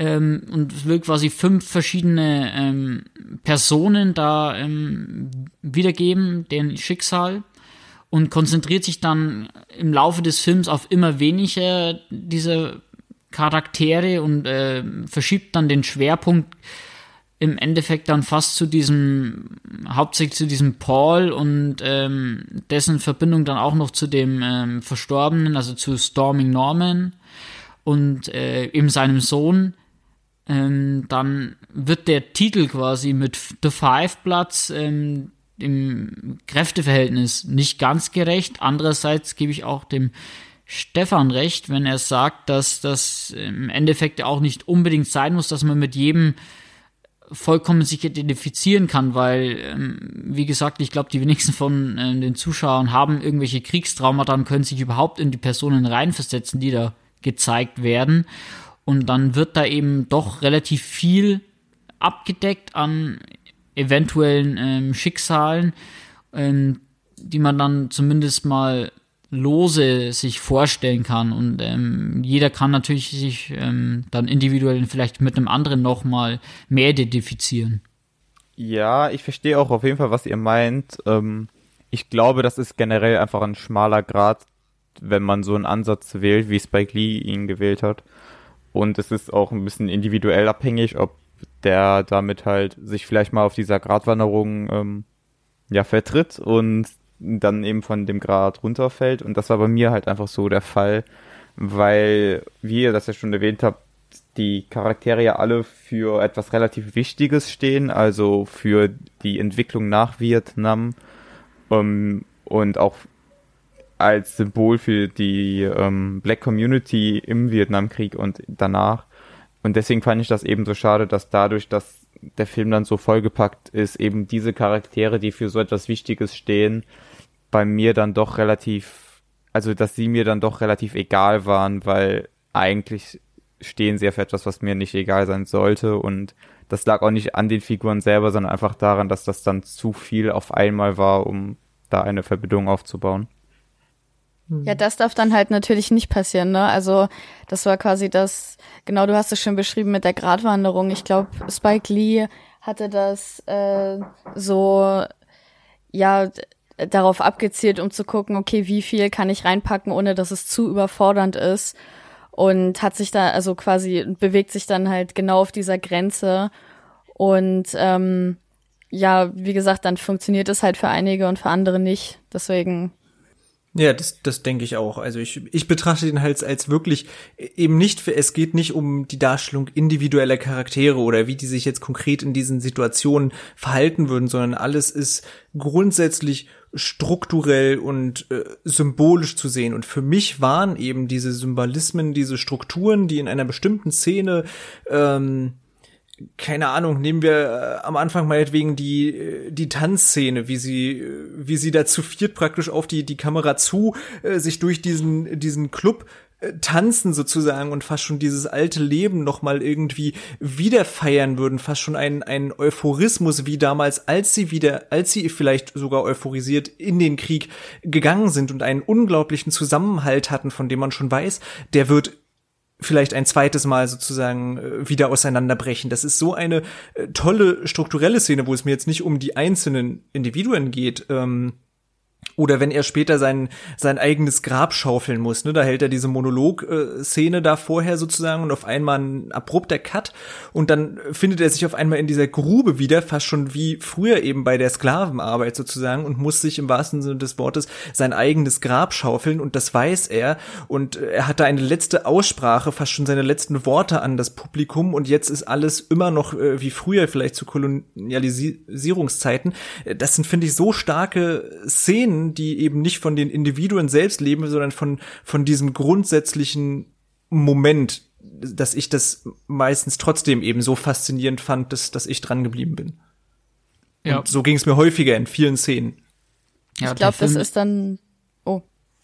ähm, und will quasi fünf verschiedene ähm, Personen da ähm, wiedergeben, deren Schicksal und konzentriert sich dann im Laufe des Films auf immer weniger dieser Charaktere und äh, verschiebt dann den Schwerpunkt im Endeffekt dann fast zu diesem, hauptsächlich zu diesem Paul und ähm, dessen Verbindung dann auch noch zu dem ähm, Verstorbenen, also zu Storming Norman und äh, eben seinem Sohn. Ähm, dann wird der Titel quasi mit The Five Bloods ähm, im Kräfteverhältnis nicht ganz gerecht. Andererseits gebe ich auch dem Stefan recht, wenn er sagt, dass das im Endeffekt auch nicht unbedingt sein muss, dass man mit jedem vollkommen sich identifizieren kann, weil, ähm, wie gesagt, ich glaube, die wenigsten von äh, den Zuschauern haben irgendwelche Kriegstraumata und können sich überhaupt in die Personen reinversetzen, die da gezeigt werden. Und dann wird da eben doch relativ viel abgedeckt an eventuellen ähm, Schicksalen, ähm, die man dann zumindest mal lose sich vorstellen kann. Und ähm, jeder kann natürlich sich ähm, dann individuell vielleicht mit einem anderen nochmal mehr identifizieren. Ja, ich verstehe auch auf jeden Fall, was ihr meint. Ähm, ich glaube, das ist generell einfach ein schmaler Grad, wenn man so einen Ansatz wählt, wie Spike Lee ihn gewählt hat. Und es ist auch ein bisschen individuell abhängig, ob der damit halt sich vielleicht mal auf dieser Gratwanderung ähm, ja vertritt und dann eben von dem Grad runterfällt. Und das war bei mir halt einfach so der Fall, weil, wie ihr das ja schon erwähnt habt, die Charaktere ja alle für etwas relativ Wichtiges stehen, also für die Entwicklung nach Vietnam ähm, und auch als Symbol für die ähm, Black Community im Vietnamkrieg und danach. Und deswegen fand ich das eben so schade, dass dadurch, dass der Film dann so vollgepackt ist, eben diese Charaktere, die für so etwas Wichtiges stehen, bei mir dann doch relativ, also dass sie mir dann doch relativ egal waren, weil eigentlich stehen sie für etwas, was mir nicht egal sein sollte und das lag auch nicht an den Figuren selber, sondern einfach daran, dass das dann zu viel auf einmal war, um da eine Verbindung aufzubauen. Hm. Ja, das darf dann halt natürlich nicht passieren, ne? Also das war quasi das, genau, du hast es schon beschrieben mit der Gratwanderung. Ich glaube, Spike Lee hatte das äh, so, ja, darauf abgezielt, um zu gucken, okay, wie viel kann ich reinpacken, ohne dass es zu überfordernd ist. Und hat sich da, also quasi bewegt sich dann halt genau auf dieser Grenze. Und ähm, ja, wie gesagt, dann funktioniert es halt für einige und für andere nicht. Deswegen ja, das, das denke ich auch. Also ich, ich betrachte den halt als wirklich eben nicht für, es geht nicht um die Darstellung individueller Charaktere oder wie die sich jetzt konkret in diesen Situationen verhalten würden, sondern alles ist grundsätzlich strukturell und äh, symbolisch zu sehen. Und für mich waren eben diese Symbolismen, diese Strukturen, die in einer bestimmten Szene ähm, keine Ahnung, nehmen wir äh, am Anfang meinetwegen die, äh, die Tanzszene, wie sie, äh, wie sie da zu viert praktisch auf die, die Kamera zu, sich durch diesen, diesen Club tanzen sozusagen und fast schon dieses alte Leben noch mal irgendwie wieder feiern würden, fast schon ein, ein Euphorismus wie damals, als sie wieder, als sie vielleicht sogar euphorisiert in den Krieg gegangen sind und einen unglaublichen Zusammenhalt hatten, von dem man schon weiß, der wird vielleicht ein zweites Mal sozusagen äh, wieder auseinanderbrechen. Das ist so eine äh, tolle strukturelle Szene, wo es mir jetzt nicht um die einzelnen Individuen geht, ähm, oder wenn er später sein, sein eigenes Grab schaufeln muss, ne, da hält er diese Monolog-Szene da vorher sozusagen und auf einmal ein abrupter Cut und dann findet er sich auf einmal in dieser Grube wieder, fast schon wie früher eben bei der Sklavenarbeit sozusagen und muss sich im wahrsten Sinne des Wortes sein eigenes Grab schaufeln und das weiß er und er hat da eine letzte Aussprache, fast schon seine letzten Worte an das Publikum und jetzt ist alles immer noch äh, wie früher, vielleicht zu Kolonialisierungszeiten. Das sind, finde ich, so starke Szenen, Szenen, die eben nicht von den Individuen selbst leben, sondern von, von diesem grundsätzlichen Moment, dass ich das meistens trotzdem eben so faszinierend fand, dass, dass ich dran geblieben bin. Ja. Und so ging es mir häufiger in vielen Szenen. Ja, ich glaube, das ist dann. Oh,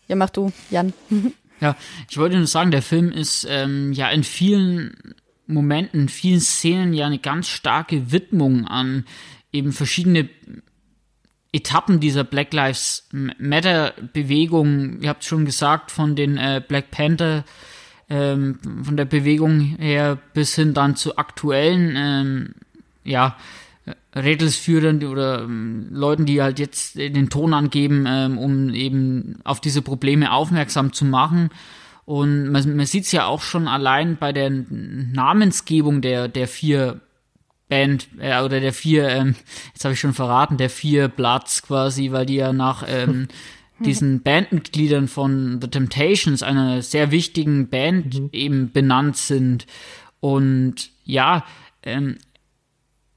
ja, mach du, Jan. ja, ich wollte nur sagen, der Film ist ähm, ja in vielen Momenten, in vielen Szenen ja eine ganz starke Widmung an eben verschiedene Etappen dieser Black Lives Matter Bewegung, ihr habt schon gesagt, von den äh, Black Panther, ähm, von der Bewegung her bis hin dann zu aktuellen, ähm, ja, Rädelsführern oder ähm, Leuten, die halt jetzt den Ton angeben, ähm, um eben auf diese Probleme aufmerksam zu machen. Und man, man sieht es ja auch schon allein bei der Namensgebung der, der vier Band äh, oder der vier, ähm, jetzt habe ich schon verraten, der vier Bloods quasi, weil die ja nach ähm, diesen Bandmitgliedern von The Temptations, einer sehr wichtigen Band, mhm. eben benannt sind. Und ja, ähm,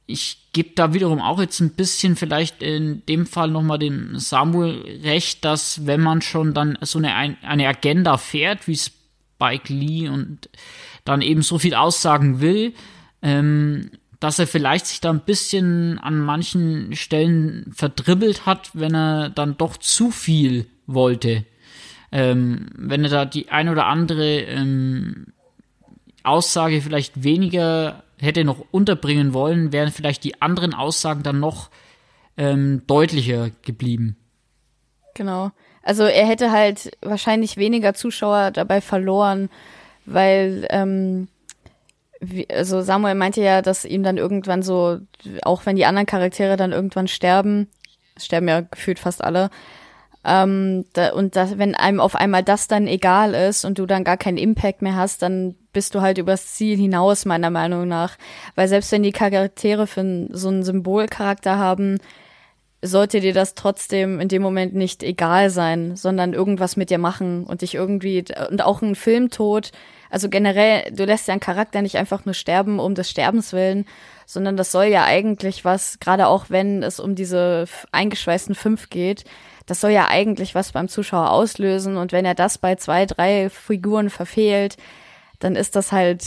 ich gebe da wiederum auch jetzt ein bisschen vielleicht in dem Fall nochmal dem Samuel recht, dass wenn man schon dann so eine, eine Agenda fährt, wie Spike Lee und dann eben so viel aussagen will, ähm, dass er vielleicht sich da ein bisschen an manchen Stellen verdribbelt hat, wenn er dann doch zu viel wollte. Ähm, wenn er da die ein oder andere ähm, Aussage vielleicht weniger hätte noch unterbringen wollen, wären vielleicht die anderen Aussagen dann noch ähm, deutlicher geblieben. Genau. Also er hätte halt wahrscheinlich weniger Zuschauer dabei verloren, weil ähm, wie, also Samuel meinte ja, dass ihm dann irgendwann so, auch wenn die anderen Charaktere dann irgendwann sterben, sterben ja gefühlt fast alle, ähm, da, und das, wenn einem auf einmal das dann egal ist und du dann gar keinen Impact mehr hast, dann bist du halt übers Ziel hinaus, meiner Meinung nach. Weil selbst wenn die Charaktere für so einen Symbolcharakter haben, sollte dir das trotzdem in dem Moment nicht egal sein, sondern irgendwas mit dir machen und dich irgendwie, und auch ein Filmtod, also generell, du lässt ja einen Charakter nicht einfach nur sterben um des Sterbens willen, sondern das soll ja eigentlich was, gerade auch wenn es um diese eingeschweißten fünf geht, das soll ja eigentlich was beim Zuschauer auslösen und wenn er das bei zwei, drei Figuren verfehlt, dann ist das halt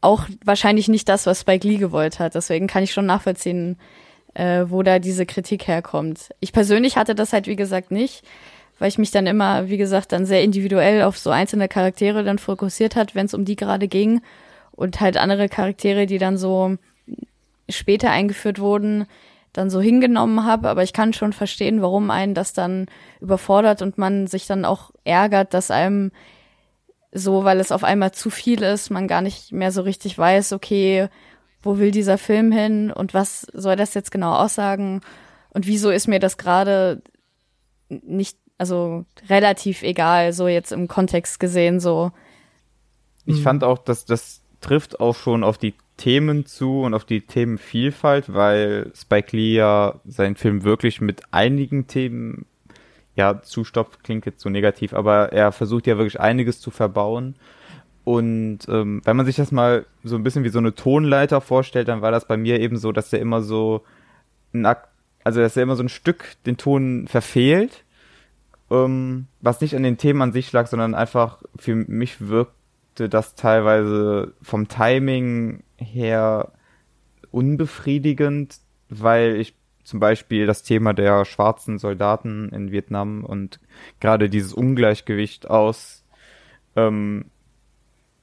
auch wahrscheinlich nicht das, was Spike Lee gewollt hat. Deswegen kann ich schon nachvollziehen, äh, wo da diese Kritik herkommt. Ich persönlich hatte das halt, wie gesagt, nicht weil ich mich dann immer, wie gesagt, dann sehr individuell auf so einzelne Charaktere dann fokussiert hat, wenn es um die gerade ging. Und halt andere Charaktere, die dann so später eingeführt wurden, dann so hingenommen habe. Aber ich kann schon verstehen, warum einen das dann überfordert und man sich dann auch ärgert, dass einem so, weil es auf einmal zu viel ist, man gar nicht mehr so richtig weiß, okay, wo will dieser Film hin und was soll das jetzt genau aussagen und wieso ist mir das gerade nicht, also relativ egal, so jetzt im Kontext gesehen, so. Ich fand auch, dass das trifft auch schon auf die Themen zu und auf die Themenvielfalt, weil Spike Lee ja seinen Film wirklich mit einigen Themen ja zustopft, klingt jetzt so negativ, aber er versucht ja wirklich einiges zu verbauen. Und ähm, wenn man sich das mal so ein bisschen wie so eine Tonleiter vorstellt, dann war das bei mir eben so, dass er immer so ein Akt, also dass er immer so ein Stück den Ton verfehlt, ähm, was nicht an den Themen an sich lag, sondern einfach für mich wirkte das teilweise vom Timing her unbefriedigend, weil ich zum Beispiel das Thema der schwarzen Soldaten in Vietnam und gerade dieses Ungleichgewicht aus ähm,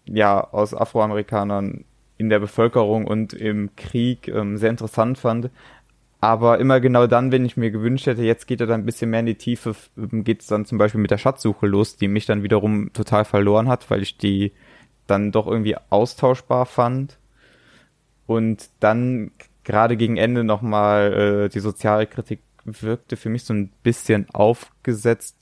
ja aus Afroamerikanern in der Bevölkerung und im Krieg ähm, sehr interessant fand. Aber immer genau dann, wenn ich mir gewünscht hätte, jetzt geht er dann ein bisschen mehr in die Tiefe, geht es dann zum Beispiel mit der Schatzsuche los, die mich dann wiederum total verloren hat, weil ich die dann doch irgendwie austauschbar fand. Und dann gerade gegen Ende nochmal äh, die soziale Kritik wirkte für mich so ein bisschen aufgesetzt.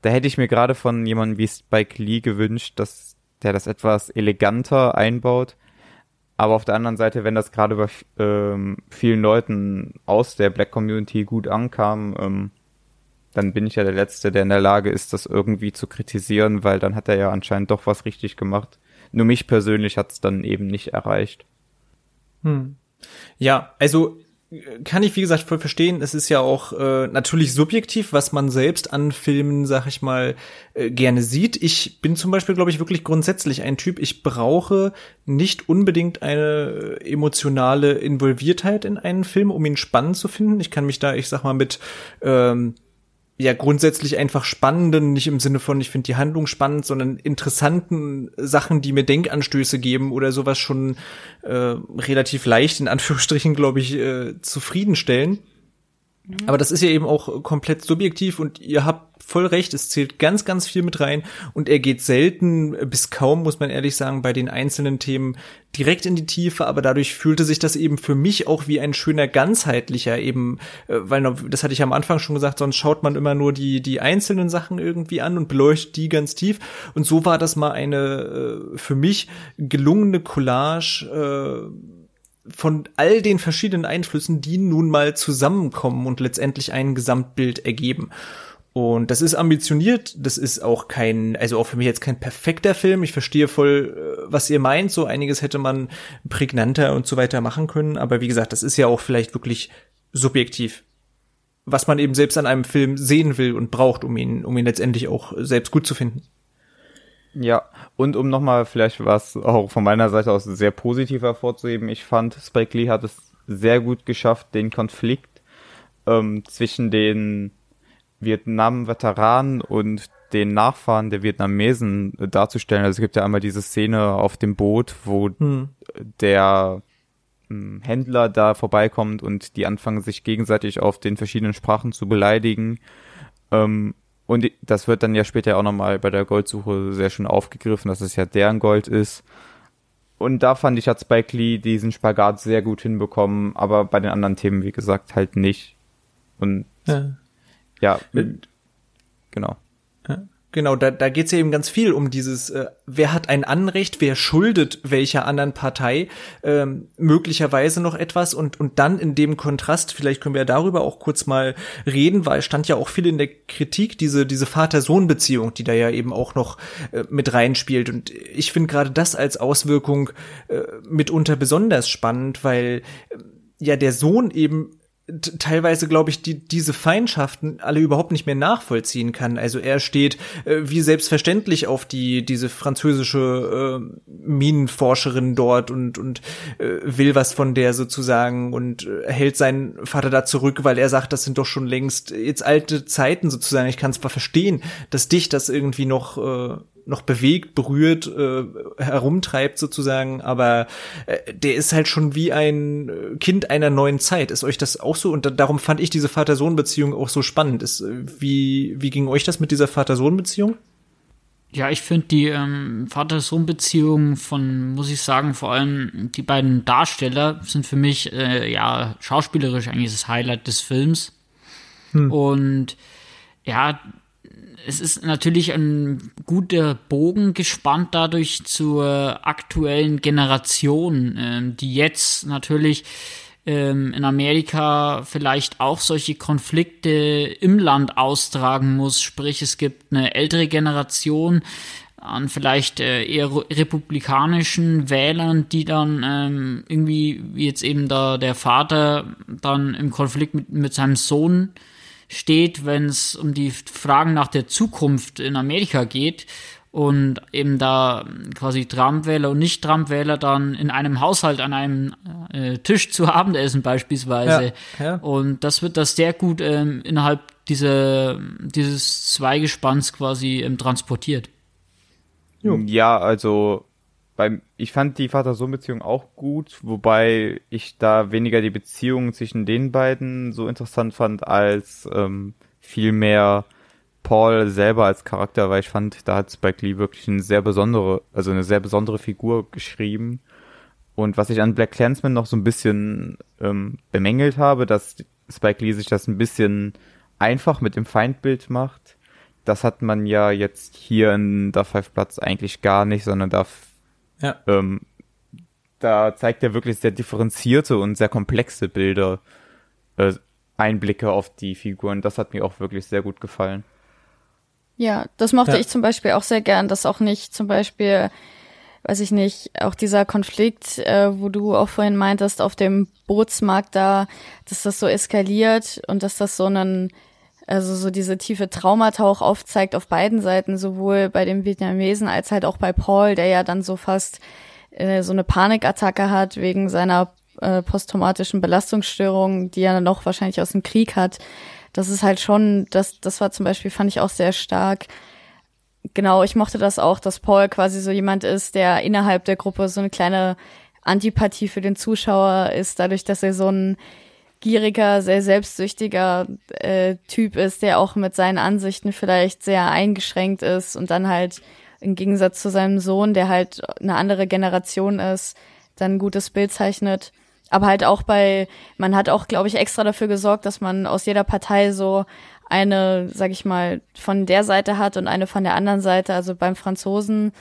Da hätte ich mir gerade von jemandem wie Spike Lee gewünscht, dass der das etwas eleganter einbaut. Aber auf der anderen Seite, wenn das gerade bei ähm, vielen Leuten aus der Black Community gut ankam, ähm, dann bin ich ja der Letzte, der in der Lage ist, das irgendwie zu kritisieren, weil dann hat er ja anscheinend doch was richtig gemacht. Nur mich persönlich hat es dann eben nicht erreicht. Hm. Ja, also kann ich, wie gesagt, voll verstehen. Es ist ja auch äh, natürlich subjektiv, was man selbst an Filmen, sag ich mal, äh, gerne sieht. Ich bin zum Beispiel, glaube ich, wirklich grundsätzlich ein Typ, ich brauche nicht unbedingt eine emotionale Involviertheit in einen Film, um ihn spannend zu finden. Ich kann mich da, ich sag mal, mit ähm, ja grundsätzlich einfach spannenden, nicht im Sinne von, ich finde die Handlung spannend, sondern interessanten Sachen, die mir Denkanstöße geben oder sowas schon äh, relativ leicht, in Anführungsstrichen, glaube ich, äh, zufriedenstellen. Mhm. Aber das ist ja eben auch komplett subjektiv und ihr habt voll recht, es zählt ganz, ganz viel mit rein und er geht selten bis kaum, muss man ehrlich sagen, bei den einzelnen Themen direkt in die Tiefe, aber dadurch fühlte sich das eben für mich auch wie ein schöner ganzheitlicher eben, äh, weil das hatte ich am Anfang schon gesagt, sonst schaut man immer nur die, die einzelnen Sachen irgendwie an und beleuchtet die ganz tief und so war das mal eine äh, für mich gelungene Collage, äh, von all den verschiedenen Einflüssen, die nun mal zusammenkommen und letztendlich ein Gesamtbild ergeben. Und das ist ambitioniert, das ist auch kein, also auch für mich jetzt kein perfekter Film. Ich verstehe voll, äh, was ihr meint. So einiges hätte man prägnanter und so weiter machen können. Aber wie gesagt, das ist ja auch vielleicht wirklich subjektiv. Was man eben selbst an einem Film sehen will und braucht, um ihn, um ihn letztendlich auch selbst gut zu finden. Ja, und um nochmal vielleicht was auch von meiner Seite aus sehr positiv hervorzuheben, ich fand, Spike Lee hat es sehr gut geschafft, den Konflikt ähm, zwischen den Vietnam-Veteranen und den Nachfahren der Vietnamesen äh, darzustellen. Also es gibt ja einmal diese Szene auf dem Boot, wo hm. der äh, Händler da vorbeikommt und die anfangen sich gegenseitig auf den verschiedenen Sprachen zu beleidigen. Ähm, und das wird dann ja später auch nochmal bei der Goldsuche sehr schön aufgegriffen, dass es ja deren Gold ist. Und da fand ich, hat Spike Lee diesen Spagat sehr gut hinbekommen, aber bei den anderen Themen, wie gesagt, halt nicht. Und ja, ja mit, genau. Genau, da, da geht es ja eben ganz viel um dieses, äh, wer hat ein Anrecht, wer schuldet welcher anderen Partei ähm, möglicherweise noch etwas und, und dann in dem Kontrast, vielleicht können wir ja darüber auch kurz mal reden, weil stand ja auch viel in der Kritik, diese, diese Vater-Sohn-Beziehung, die da ja eben auch noch äh, mit reinspielt. Und ich finde gerade das als Auswirkung äh, mitunter besonders spannend, weil äh, ja der Sohn eben teilweise, glaube ich, die, diese Feindschaften alle überhaupt nicht mehr nachvollziehen kann. Also er steht äh, wie selbstverständlich auf die diese französische äh, Minenforscherin dort und und äh, will was von der sozusagen und äh, hält seinen Vater da zurück, weil er sagt, das sind doch schon längst jetzt alte Zeiten sozusagen. Ich kann zwar verstehen, dass dich das irgendwie noch äh, noch bewegt, berührt, äh, herumtreibt sozusagen, aber äh, der ist halt schon wie ein Kind einer neuen Zeit. Ist euch das auch so? Und da, darum fand ich diese Vater-Sohn-Beziehung auch so spannend. Ist, äh, wie, wie ging euch das mit dieser Vater-Sohn-Beziehung? Ja, ich finde die ähm, Vater-Sohn-Beziehung von, muss ich sagen, vor allem die beiden Darsteller sind für mich äh, ja schauspielerisch eigentlich das Highlight des Films. Hm. Und ja, es ist natürlich ein guter Bogen gespannt dadurch zur aktuellen Generation, ähm, die jetzt natürlich ähm, in Amerika vielleicht auch solche Konflikte im Land austragen muss. Sprich, es gibt eine ältere Generation an vielleicht äh, eher republikanischen Wählern, die dann ähm, irgendwie, wie jetzt eben da der Vater dann im Konflikt mit, mit seinem Sohn steht, wenn es um die Fragen nach der Zukunft in Amerika geht und eben da quasi Trump-Wähler und Nicht-Trump-Wähler dann in einem Haushalt an einem äh, Tisch zu Abendessen beispielsweise. Ja, ja. Und das wird das sehr gut ähm, innerhalb dieser, dieses Zweigespanns quasi ähm, transportiert. Jo. Ja, also beim, ich fand die Vater-Sohn-Beziehung auch gut, wobei ich da weniger die Beziehung zwischen den beiden so interessant fand, als ähm, viel Paul selber als Charakter, weil ich fand, da hat Spike Lee wirklich eine sehr besondere, also eine sehr besondere Figur geschrieben. Und was ich an Black Clansman noch so ein bisschen ähm, bemängelt habe, dass Spike Lee sich das ein bisschen einfach mit dem Feindbild macht. Das hat man ja jetzt hier in Da Five Platz eigentlich gar nicht, sondern da, ja. ähm, da zeigt er wirklich sehr differenzierte und sehr komplexe Bilder, äh, Einblicke auf die Figuren. Das hat mir auch wirklich sehr gut gefallen. Ja, das mochte ja. ich zum Beispiel auch sehr gern, dass auch nicht zum Beispiel, weiß ich nicht, auch dieser Konflikt, äh, wo du auch vorhin meintest, auf dem Bootsmarkt da, dass das so eskaliert und dass das so einen, also so diese tiefe Traumata auch aufzeigt auf beiden Seiten, sowohl bei dem Vietnamesen als halt auch bei Paul, der ja dann so fast äh, so eine Panikattacke hat wegen seiner äh, posttraumatischen Belastungsstörung, die er noch wahrscheinlich aus dem Krieg hat das ist halt schon, das, das war zum Beispiel, fand ich auch sehr stark. Genau, ich mochte das auch, dass Paul quasi so jemand ist, der innerhalb der Gruppe so eine kleine Antipathie für den Zuschauer ist, dadurch, dass er so ein gieriger, sehr selbstsüchtiger äh, Typ ist, der auch mit seinen Ansichten vielleicht sehr eingeschränkt ist und dann halt im Gegensatz zu seinem Sohn, der halt eine andere Generation ist, dann ein gutes Bild zeichnet aber halt auch bei, man hat auch, glaube ich, extra dafür gesorgt, dass man aus jeder Partei so eine, sag ich mal, von der Seite hat und eine von der anderen Seite. Also beim Franzosen,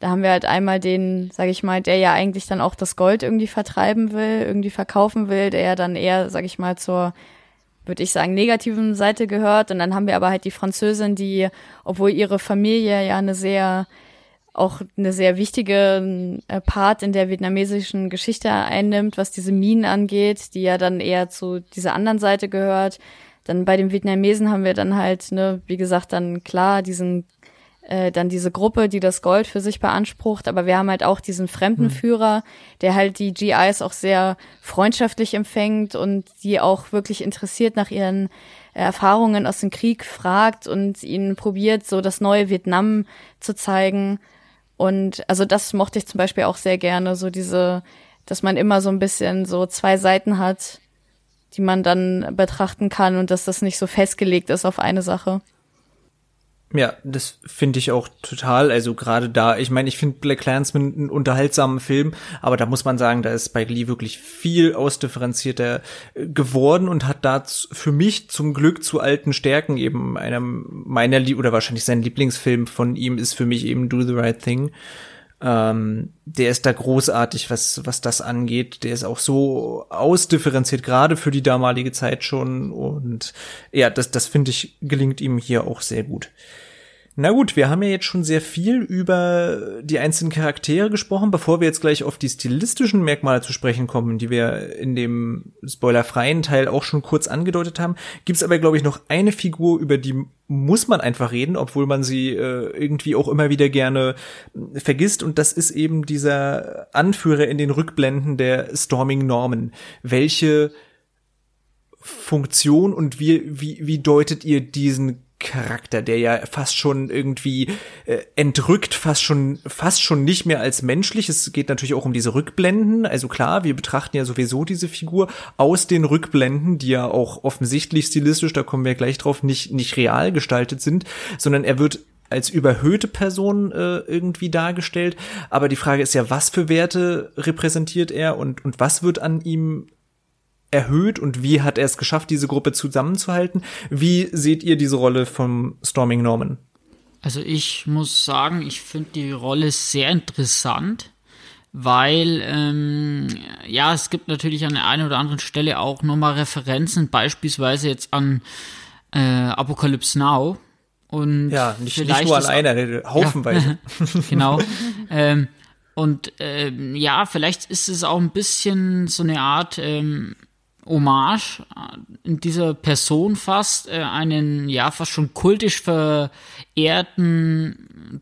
da haben wir halt einmal den, sag ich mal, der ja eigentlich dann auch das Gold irgendwie vertreiben will, irgendwie verkaufen will, der ja dann eher, sag ich mal, zur würde ich sagen, negativen Seite gehört. Und dann haben wir aber halt die Französin, die, obwohl ihre Familie ja eine sehr auch eine sehr wichtige äh, Part in der vietnamesischen Geschichte einnimmt, was diese Minen angeht, die ja dann eher zu dieser anderen Seite gehört. Dann bei den Vietnamesen haben wir dann halt, ne, wie gesagt, dann klar diesen äh, dann diese Gruppe, die das Gold für sich beansprucht, aber wir haben halt auch diesen Fremdenführer, mhm. der halt die GIs auch sehr freundschaftlich empfängt und die auch wirklich interessiert nach ihren Erfahrungen aus dem Krieg fragt und ihnen probiert, so das neue Vietnam zu zeigen. Und also das mochte ich zum Beispiel auch sehr gerne, so diese, dass man immer so ein bisschen so zwei Seiten hat, die man dann betrachten kann und dass das nicht so festgelegt ist auf eine Sache. Ja, das finde ich auch total. Also gerade da, ich meine, ich finde Black Clansman einen unterhaltsamen Film, aber da muss man sagen, da ist Spike Lee wirklich viel ausdifferenzierter äh, geworden und hat da für mich zum Glück zu alten Stärken eben einer meiner Lie oder wahrscheinlich sein Lieblingsfilm von ihm ist für mich eben Do the Right Thing. Ähm, der ist da großartig, was, was das angeht. Der ist auch so ausdifferenziert, gerade für die damalige Zeit schon. Und ja, das, das finde ich, gelingt ihm hier auch sehr gut. Na gut, wir haben ja jetzt schon sehr viel über die einzelnen Charaktere gesprochen. Bevor wir jetzt gleich auf die stilistischen Merkmale zu sprechen kommen, die wir in dem spoilerfreien Teil auch schon kurz angedeutet haben, gibt es aber, glaube ich, noch eine Figur, über die muss man einfach reden, obwohl man sie äh, irgendwie auch immer wieder gerne äh, vergisst. Und das ist eben dieser Anführer in den Rückblenden der Storming Norman. Welche Funktion und wie, wie, wie deutet ihr diesen Charakter, der ja fast schon irgendwie äh, entrückt, fast schon, fast schon nicht mehr als menschlich. Es geht natürlich auch um diese Rückblenden. Also klar, wir betrachten ja sowieso diese Figur aus den Rückblenden, die ja auch offensichtlich stilistisch, da kommen wir gleich drauf, nicht, nicht real gestaltet sind, sondern er wird als überhöhte Person äh, irgendwie dargestellt. Aber die Frage ist ja, was für Werte repräsentiert er und, und was wird an ihm erhöht und wie hat er es geschafft, diese Gruppe zusammenzuhalten? Wie seht ihr diese Rolle vom Storming Norman? Also ich muss sagen, ich finde die Rolle sehr interessant, weil ähm, ja, es gibt natürlich an der einen oder anderen Stelle auch nochmal Referenzen, beispielsweise jetzt an äh, Apocalypse Now. Und ja, nicht, nicht nur alleine, haufenweise. Ja, genau. ähm, und ähm, ja, vielleicht ist es auch ein bisschen so eine Art ähm, Hommage äh, in dieser Person fast, äh, einen ja fast schon kultisch verehrten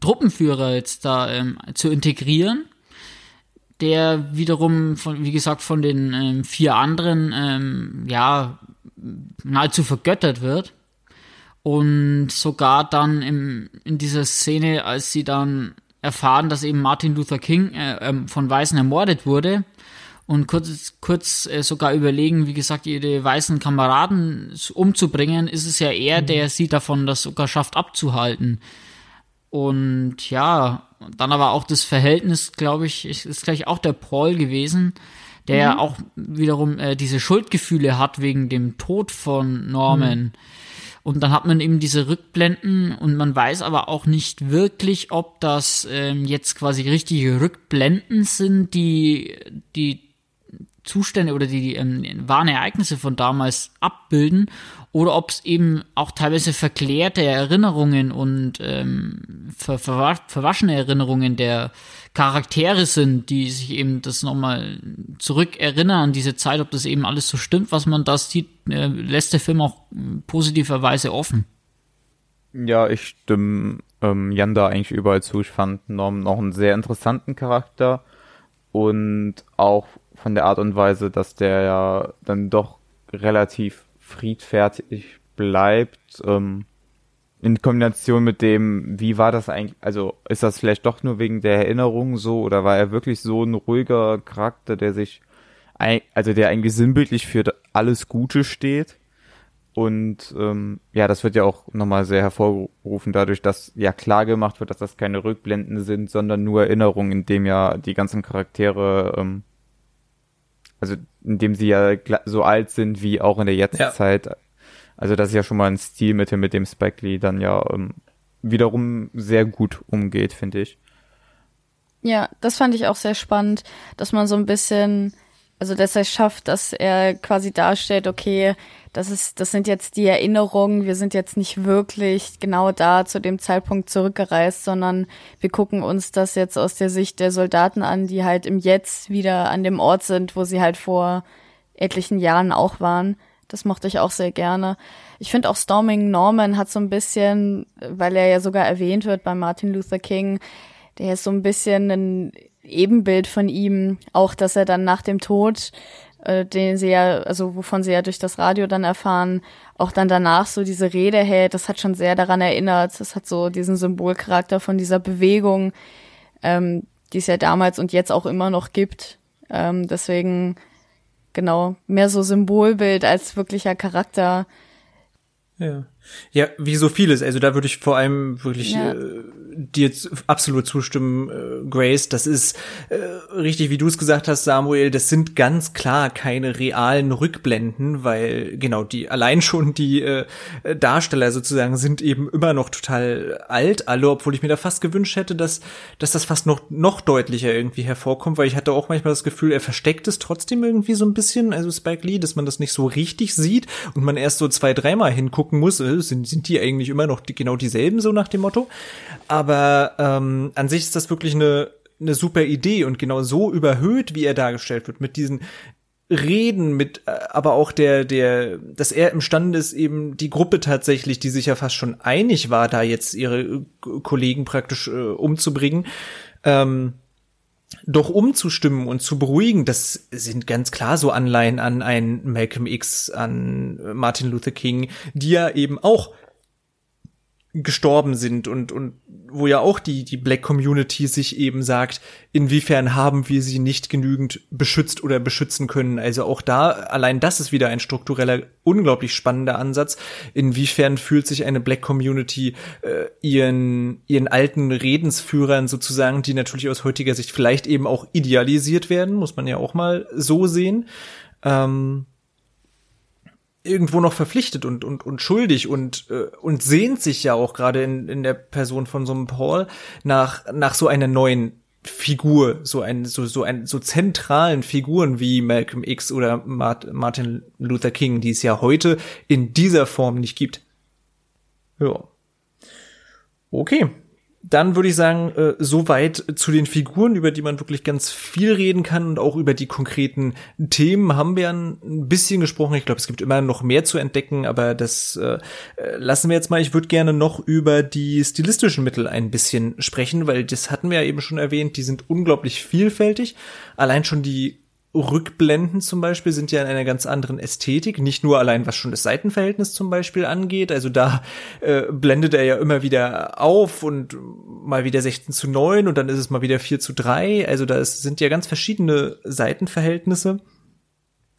Truppenführer jetzt da ähm, zu integrieren, der wiederum von, wie gesagt, von den ähm, vier anderen ähm, ja nahezu vergöttert wird. Und sogar dann im, in dieser Szene, als sie dann erfahren, dass eben Martin Luther King äh, ähm, von Weißen ermordet wurde, und kurz, kurz äh, sogar überlegen, wie gesagt, ihre weißen Kameraden umzubringen, ist es ja er, mhm. der sie davon das sogar schafft abzuhalten. Und ja, dann aber auch das Verhältnis, glaube ich, ist gleich auch der Paul gewesen, der mhm. auch wiederum äh, diese Schuldgefühle hat wegen dem Tod von Norman. Mhm. Und dann hat man eben diese Rückblenden und man weiß aber auch nicht wirklich, ob das ähm, jetzt quasi richtige Rückblenden sind, die die Zustände oder die ähm, wahren Ereignisse von damals abbilden oder ob es eben auch teilweise verklärte Erinnerungen und ähm, ver ver verwaschene Erinnerungen der Charaktere sind, die sich eben das nochmal zurückerinnern an diese Zeit, ob das eben alles so stimmt, was man da sieht, äh, lässt der Film auch positiverweise offen. Ja, ich stimme ähm, Jan da eigentlich überall zu. Ich fand Norm noch einen sehr interessanten Charakter und auch von der Art und Weise, dass der ja dann doch relativ friedfertig bleibt, ähm, in Kombination mit dem, wie war das eigentlich, also ist das vielleicht doch nur wegen der Erinnerung so oder war er wirklich so ein ruhiger Charakter, der sich, also der eigentlich sinnbildlich für alles Gute steht? Und ähm, ja, das wird ja auch nochmal sehr hervorgerufen dadurch, dass ja klar gemacht wird, dass das keine Rückblenden sind, sondern nur Erinnerungen, in dem ja die ganzen Charaktere ähm, also indem sie ja so alt sind wie auch in der Jetztzeit. Ja. Also das ist ja schon mal ein Stilmittel, mit dem Spike Lee dann ja ähm, wiederum sehr gut umgeht, finde ich. Ja, das fand ich auch sehr spannend, dass man so ein bisschen, also dass er schafft, dass er quasi darstellt, okay, das ist, das sind jetzt die Erinnerungen. Wir sind jetzt nicht wirklich genau da zu dem Zeitpunkt zurückgereist, sondern wir gucken uns das jetzt aus der Sicht der Soldaten an, die halt im Jetzt wieder an dem Ort sind, wo sie halt vor etlichen Jahren auch waren. Das mochte ich auch sehr gerne. Ich finde auch Storming Norman hat so ein bisschen, weil er ja sogar erwähnt wird bei Martin Luther King, der ist so ein bisschen ein Ebenbild von ihm, auch dass er dann nach dem Tod äh, den sie ja, also wovon sie ja durch das Radio dann erfahren, auch dann danach so diese Rede hält, das hat schon sehr daran erinnert. Das hat so diesen Symbolcharakter von dieser Bewegung, ähm, die es ja damals und jetzt auch immer noch gibt. Ähm, deswegen genau mehr so Symbolbild als wirklicher Charakter. Ja. Ja, wie so vieles. Also da würde ich vor allem wirklich ja. äh, dir absolut zustimmen, äh, Grace. Das ist äh, richtig, wie du es gesagt hast, Samuel. Das sind ganz klar keine realen Rückblenden, weil genau die allein schon die äh, Darsteller sozusagen sind eben immer noch total alt, alle, obwohl ich mir da fast gewünscht hätte, dass dass das fast noch noch deutlicher irgendwie hervorkommt, weil ich hatte auch manchmal das Gefühl, er versteckt es trotzdem irgendwie so ein bisschen, also Spike Lee, dass man das nicht so richtig sieht und man erst so zwei, dreimal hingucken muss. Äh, sind sind die eigentlich immer noch die, genau dieselben so nach dem Motto? Aber ähm, an sich ist das wirklich eine, eine super Idee und genau so überhöht, wie er dargestellt wird, mit diesen Reden, mit äh, aber auch der, der, dass er imstande ist, eben die Gruppe tatsächlich, die sich ja fast schon einig war, da jetzt ihre äh, Kollegen praktisch äh, umzubringen, ähm, doch umzustimmen und zu beruhigen, das sind ganz klar so Anleihen an ein Malcolm X, an Martin Luther King, die ja eben auch gestorben sind und, und wo ja auch die, die Black Community sich eben sagt, inwiefern haben wir sie nicht genügend beschützt oder beschützen können. Also auch da, allein das ist wieder ein struktureller, unglaublich spannender Ansatz. Inwiefern fühlt sich eine Black Community äh, ihren, ihren alten Redensführern sozusagen, die natürlich aus heutiger Sicht vielleicht eben auch idealisiert werden, muss man ja auch mal so sehen. Ähm, irgendwo noch verpflichtet und und und schuldig und äh, und sehnt sich ja auch gerade in in der Person von so einem Paul nach nach so einer neuen Figur, so ein so so ein so zentralen Figuren wie Malcolm X oder Martin Luther King, die es ja heute in dieser Form nicht gibt. Ja. Okay dann würde ich sagen, äh, soweit zu den Figuren, über die man wirklich ganz viel reden kann und auch über die konkreten Themen haben wir ein bisschen gesprochen. Ich glaube, es gibt immer noch mehr zu entdecken, aber das äh, äh, lassen wir jetzt mal. Ich würde gerne noch über die stilistischen Mittel ein bisschen sprechen, weil das hatten wir ja eben schon erwähnt, die sind unglaublich vielfältig. Allein schon die Rückblenden zum Beispiel sind ja in einer ganz anderen Ästhetik, nicht nur allein was schon das Seitenverhältnis zum Beispiel angeht. Also da äh, blendet er ja immer wieder auf und mal wieder 16 zu 9 und dann ist es mal wieder 4 zu 3. Also da ist, sind ja ganz verschiedene Seitenverhältnisse.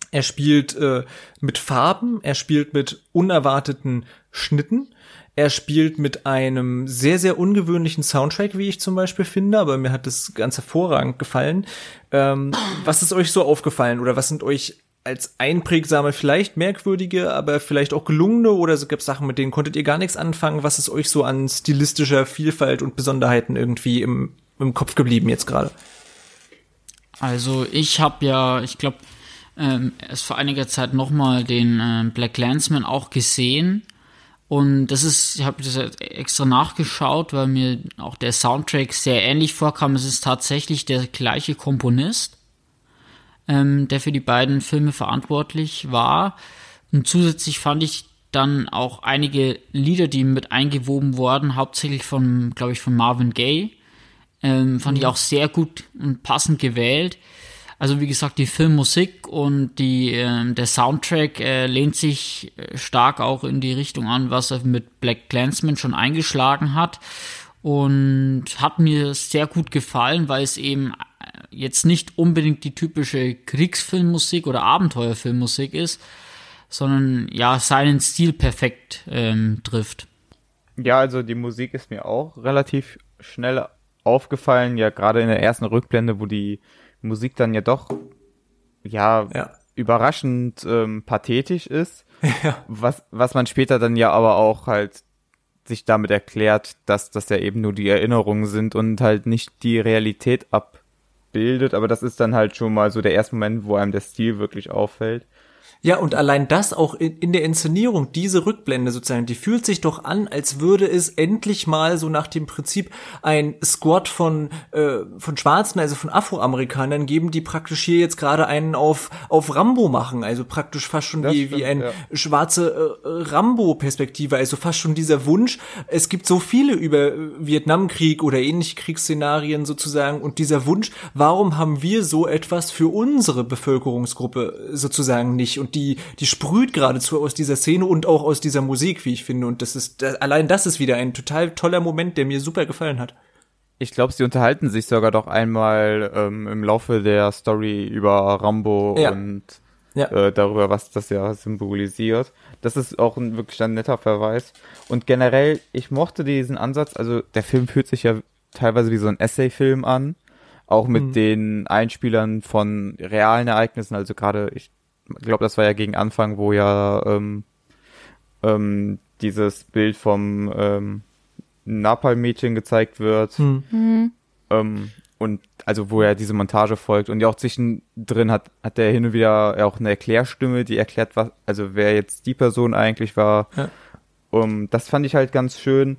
Er spielt äh, mit Farben, er spielt mit unerwarteten Schnitten. Er spielt mit einem sehr, sehr ungewöhnlichen Soundtrack, wie ich zum Beispiel finde, aber mir hat das ganz hervorragend gefallen. Ähm, was ist euch so aufgefallen oder was sind euch als einprägsame, vielleicht merkwürdige, aber vielleicht auch gelungene oder es gibt Sachen, mit denen konntet ihr gar nichts anfangen? Was ist euch so an stilistischer Vielfalt und Besonderheiten irgendwie im, im Kopf geblieben jetzt gerade? Also ich habe ja, ich glaube, ähm, erst vor einiger Zeit nochmal den äh, Black Landsman auch gesehen und das ist, ich habe das extra nachgeschaut, weil mir auch der Soundtrack sehr ähnlich vorkam. Es ist tatsächlich der gleiche Komponist, ähm, der für die beiden Filme verantwortlich war. Und zusätzlich fand ich dann auch einige Lieder, die mit eingewoben wurden, hauptsächlich von, glaube ich, von Marvin Gaye. Ähm, fand mhm. ich auch sehr gut und passend gewählt. Also wie gesagt, die Filmmusik und die, äh, der Soundtrack äh, lehnt sich äh, stark auch in die Richtung an, was er mit Black Clansman schon eingeschlagen hat und hat mir sehr gut gefallen, weil es eben äh, jetzt nicht unbedingt die typische Kriegsfilmmusik oder Abenteuerfilmmusik ist, sondern ja seinen Stil perfekt ähm, trifft. Ja, also die Musik ist mir auch relativ schnell aufgefallen, ja gerade in der ersten Rückblende, wo die Musik dann ja doch, ja, ja. überraschend ähm, pathetisch ist. Ja. Was, was man später dann ja aber auch halt sich damit erklärt, dass das ja eben nur die Erinnerungen sind und halt nicht die Realität abbildet. Aber das ist dann halt schon mal so der erste Moment, wo einem der Stil wirklich auffällt. Ja, und allein das auch in, in, der Inszenierung, diese Rückblende sozusagen, die fühlt sich doch an, als würde es endlich mal so nach dem Prinzip ein Squad von, äh, von Schwarzen, also von Afroamerikanern geben, die praktisch hier jetzt gerade einen auf, auf Rambo machen, also praktisch fast schon wie, stimmt, wie ein ja. schwarze äh, Rambo-Perspektive, also fast schon dieser Wunsch, es gibt so viele über Vietnamkrieg oder ähnliche Kriegsszenarien sozusagen und dieser Wunsch, warum haben wir so etwas für unsere Bevölkerungsgruppe sozusagen nicht? Und die, die sprüht geradezu aus dieser Szene und auch aus dieser Musik, wie ich finde. Und das ist, das, allein das ist wieder ein total toller Moment, der mir super gefallen hat. Ich glaube, sie unterhalten sich sogar doch einmal ähm, im Laufe der Story über Rambo ja. und ja. Äh, darüber, was das ja symbolisiert. Das ist auch ein, wirklich ein netter Verweis. Und generell, ich mochte diesen Ansatz, also der Film fühlt sich ja teilweise wie so ein Essay-Film an. Auch mit mhm. den Einspielern von realen Ereignissen. Also gerade, ich ich glaube, das war ja gegen Anfang, wo ja ähm, ähm, dieses Bild vom ähm, Napalm-Mädchen gezeigt wird. Hm. Mhm. Ähm, und also wo er diese Montage folgt und ja auch zwischendrin hat hat der hin und wieder auch eine Erklärstimme, die erklärt was, also wer jetzt die Person eigentlich war. Ja. Um, das fand ich halt ganz schön.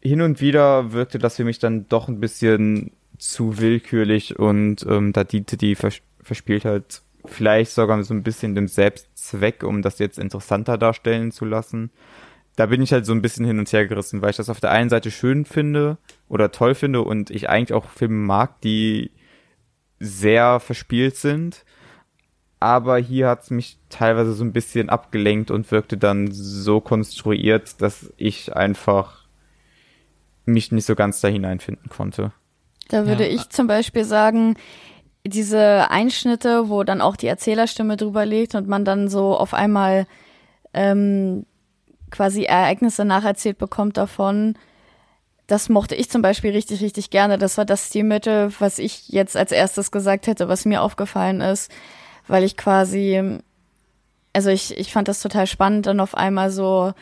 Hin und wieder wirkte das für mich dann doch ein bisschen zu willkürlich und ähm, da diente die Vers Verspieltheit vielleicht sogar so ein bisschen dem Selbstzweck, um das jetzt interessanter darstellen zu lassen. Da bin ich halt so ein bisschen hin und her gerissen, weil ich das auf der einen Seite schön finde oder toll finde und ich eigentlich auch Filme mag, die sehr verspielt sind. Aber hier hat es mich teilweise so ein bisschen abgelenkt und wirkte dann so konstruiert, dass ich einfach mich nicht so ganz da hineinfinden konnte. Da würde ja. ich zum Beispiel sagen, diese Einschnitte, wo dann auch die Erzählerstimme drüber liegt und man dann so auf einmal ähm, quasi Ereignisse nacherzählt bekommt davon, das mochte ich zum Beispiel richtig, richtig gerne. Das war das Stilmittel, was ich jetzt als erstes gesagt hätte, was mir aufgefallen ist, weil ich quasi, also ich, ich fand das total spannend, dann auf einmal so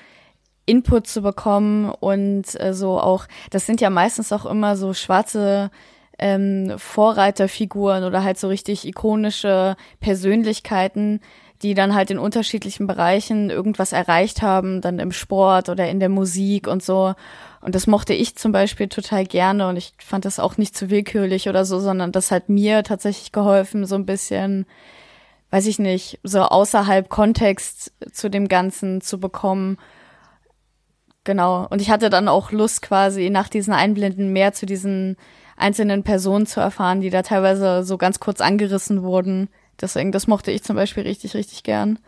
Input zu bekommen und äh, so auch, das sind ja meistens auch immer so schwarze ähm, Vorreiterfiguren oder halt so richtig ikonische Persönlichkeiten, die dann halt in unterschiedlichen Bereichen irgendwas erreicht haben, dann im Sport oder in der Musik und so. Und das mochte ich zum Beispiel total gerne und ich fand das auch nicht zu willkürlich oder so, sondern das hat mir tatsächlich geholfen, so ein bisschen, weiß ich nicht, so außerhalb Kontext zu dem Ganzen zu bekommen. Genau. Und ich hatte dann auch Lust quasi nach diesen Einblenden mehr zu diesen einzelnen Personen zu erfahren, die da teilweise so ganz kurz angerissen wurden. Deswegen, das mochte ich zum Beispiel richtig, richtig gern.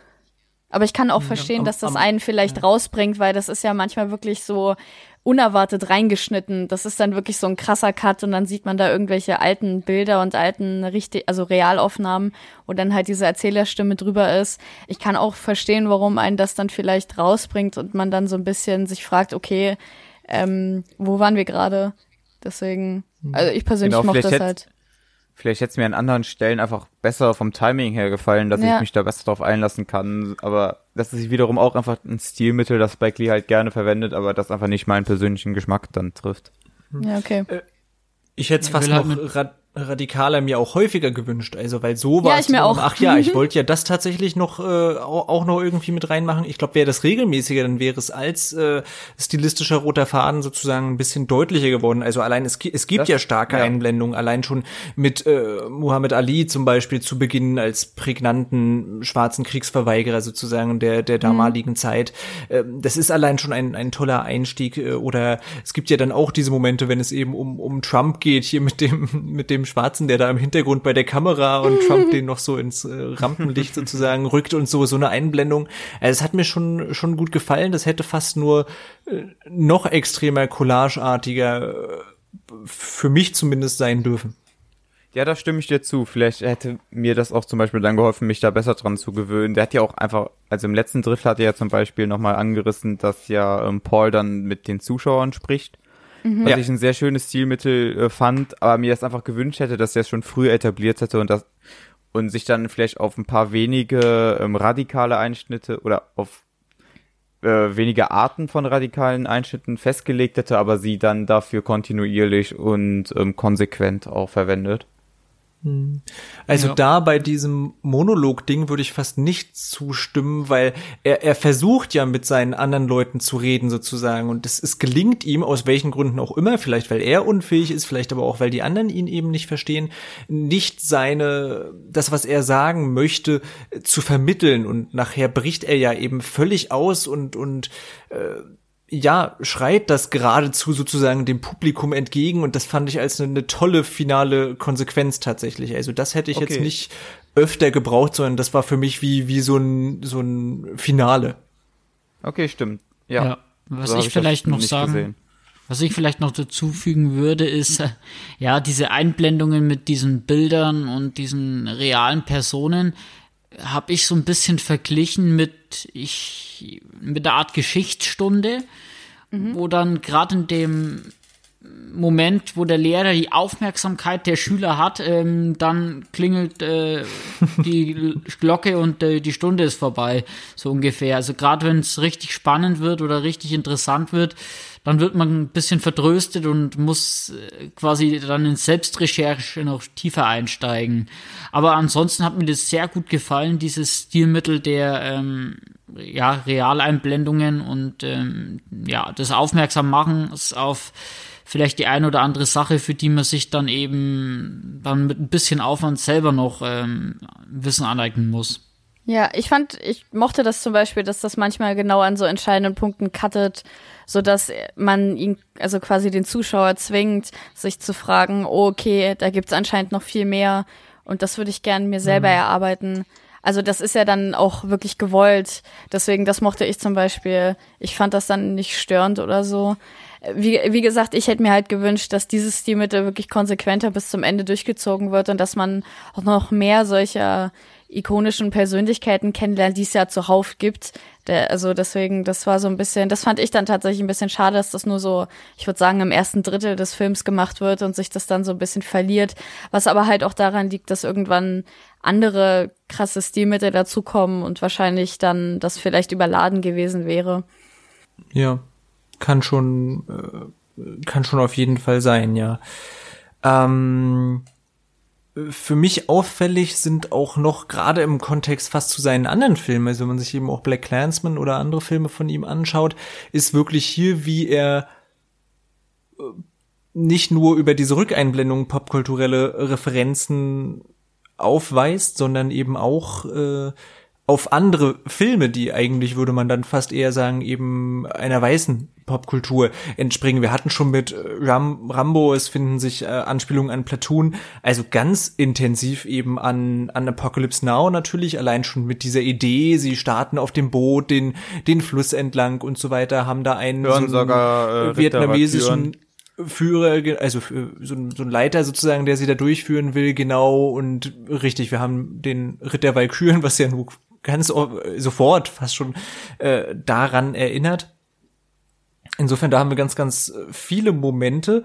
Aber ich kann auch verstehen, dass das einen vielleicht rausbringt, weil das ist ja manchmal wirklich so unerwartet reingeschnitten. Das ist dann wirklich so ein krasser Cut und dann sieht man da irgendwelche alten Bilder und alten richtig, also Realaufnahmen, wo dann halt diese Erzählerstimme drüber ist. Ich kann auch verstehen, warum einen das dann vielleicht rausbringt und man dann so ein bisschen sich fragt, okay, ähm, wo waren wir gerade? Deswegen. Also ich persönlich genau, mochte das halt. Vielleicht hätte es mir an anderen Stellen einfach besser vom Timing her gefallen, dass ja. ich mich da besser drauf einlassen kann. Aber das ist wiederum auch einfach ein Stilmittel, das Spike Lee halt gerne verwendet, aber das einfach nicht meinen persönlichen Geschmack dann trifft. Ja, okay. Äh, ich hätte es fast halt noch radikaler mir auch häufiger gewünscht. Also weil so war ja, es. Mir auch. Ach ja, ich wollte ja das tatsächlich noch äh, auch noch irgendwie mit reinmachen. Ich glaube, wäre das regelmäßiger, dann wäre es als äh, stilistischer roter Faden sozusagen ein bisschen deutlicher geworden. Also allein es, es gibt das, ja starke ja. Einblendungen, allein schon mit äh, Muhammad Ali zum Beispiel zu Beginn als prägnanten schwarzen Kriegsverweigerer sozusagen der der damaligen mhm. Zeit. Äh, das ist allein schon ein ein toller Einstieg. Äh, oder es gibt ja dann auch diese Momente, wenn es eben um um Trump geht hier mit dem mit dem Schwarzen, der da im Hintergrund bei der Kamera und Trump den noch so ins äh, Rampenlicht sozusagen rückt und so, so eine Einblendung. Also es hat mir schon, schon gut gefallen. Das hätte fast nur äh, noch extremer collageartiger äh, für mich zumindest sein dürfen. Ja, da stimme ich dir zu. Vielleicht hätte mir das auch zum Beispiel dann geholfen, mich da besser dran zu gewöhnen. Der hat ja auch einfach, also im letzten Drift hat er ja zum Beispiel nochmal angerissen, dass ja ähm, Paul dann mit den Zuschauern spricht mhm. was ja. ich ein sehr schönes Stilmittel äh, fand, aber mir das einfach gewünscht hätte, dass er es schon früher etabliert hätte und das und sich dann vielleicht auf ein paar wenige ähm, radikale Einschnitte oder auf äh, wenige Arten von radikalen Einschnitten festgelegt hätte, aber sie dann dafür kontinuierlich und ähm, konsequent auch verwendet. Hm. Also ja. da bei diesem Monolog-Ding würde ich fast nicht zustimmen, weil er, er versucht ja mit seinen anderen Leuten zu reden sozusagen und es, es gelingt ihm aus welchen Gründen auch immer, vielleicht weil er unfähig ist, vielleicht aber auch weil die anderen ihn eben nicht verstehen, nicht seine, das was er sagen möchte, zu vermitteln und nachher bricht er ja eben völlig aus und, und äh, ja, schreit das geradezu sozusagen dem Publikum entgegen und das fand ich als eine, eine tolle finale Konsequenz tatsächlich. Also das hätte ich okay. jetzt nicht öfter gebraucht, sondern das war für mich wie, wie so ein, so ein Finale. Okay, stimmt. Ja. ja was so ich vielleicht noch sagen, gesehen. was ich vielleicht noch dazufügen würde, ist, ja, diese Einblendungen mit diesen Bildern und diesen realen Personen, habe ich so ein bisschen verglichen mit ich mit der Art Geschichtsstunde, mhm. wo dann gerade in dem Moment, wo der Lehrer die Aufmerksamkeit der Schüler hat, ähm, dann klingelt äh, die Glocke und äh, die Stunde ist vorbei, so ungefähr. Also gerade wenn es richtig spannend wird oder richtig interessant wird, dann wird man ein bisschen vertröstet und muss äh, quasi dann in Selbstrecherche noch tiefer einsteigen. Aber ansonsten hat mir das sehr gut gefallen, dieses Stilmittel der ähm, ja, Realeinblendungen und ähm, ja, das Aufmerksam machen auf vielleicht die eine oder andere Sache, für die man sich dann eben dann mit ein bisschen Aufwand selber noch ähm, Wissen aneignen muss. Ja, ich fand, ich mochte das zum Beispiel, dass das manchmal genau an so entscheidenden Punkten cuttet, so dass man ihn, also quasi den Zuschauer zwingt, sich zu fragen, oh, okay, da gibt's anscheinend noch viel mehr und das würde ich gern mir selber mhm. erarbeiten. Also das ist ja dann auch wirklich gewollt. Deswegen, das mochte ich zum Beispiel. Ich fand das dann nicht störend oder so. Wie, wie gesagt, ich hätte mir halt gewünscht, dass dieses Stilmittel wirklich konsequenter bis zum Ende durchgezogen wird und dass man auch noch mehr solcher ikonischen Persönlichkeiten kennenlernt, die es ja zuhauf gibt. Der, also deswegen, das war so ein bisschen, das fand ich dann tatsächlich ein bisschen schade, dass das nur so, ich würde sagen, im ersten Drittel des Films gemacht wird und sich das dann so ein bisschen verliert. Was aber halt auch daran liegt, dass irgendwann andere krasse Stilmittel dazukommen und wahrscheinlich dann das vielleicht überladen gewesen wäre. Ja, kann schon, äh, kann schon auf jeden Fall sein, ja. Ähm, für mich auffällig sind auch noch gerade im Kontext fast zu seinen anderen Filmen, also wenn man sich eben auch Black Clansman oder andere Filme von ihm anschaut, ist wirklich hier, wie er äh, nicht nur über diese Rückeinblendung popkulturelle Referenzen aufweist, sondern eben auch äh, auf andere Filme, die eigentlich, würde man dann fast eher sagen, eben einer weißen Popkultur entspringen. Wir hatten schon mit äh, Ram Rambo, es finden sich äh, Anspielungen an Platoon, also ganz intensiv eben an, an Apocalypse Now natürlich, allein schon mit dieser Idee, sie starten auf dem Boot, den, den Fluss entlang und so weiter, haben da einen so einen, äh, vietnamesischen Führer, also so ein, so ein Leiter sozusagen, der sie da durchführen will, genau und richtig, wir haben den Ritt der Walküren, was ja nur ganz sofort fast schon äh, daran erinnert. Insofern, da haben wir ganz, ganz viele Momente.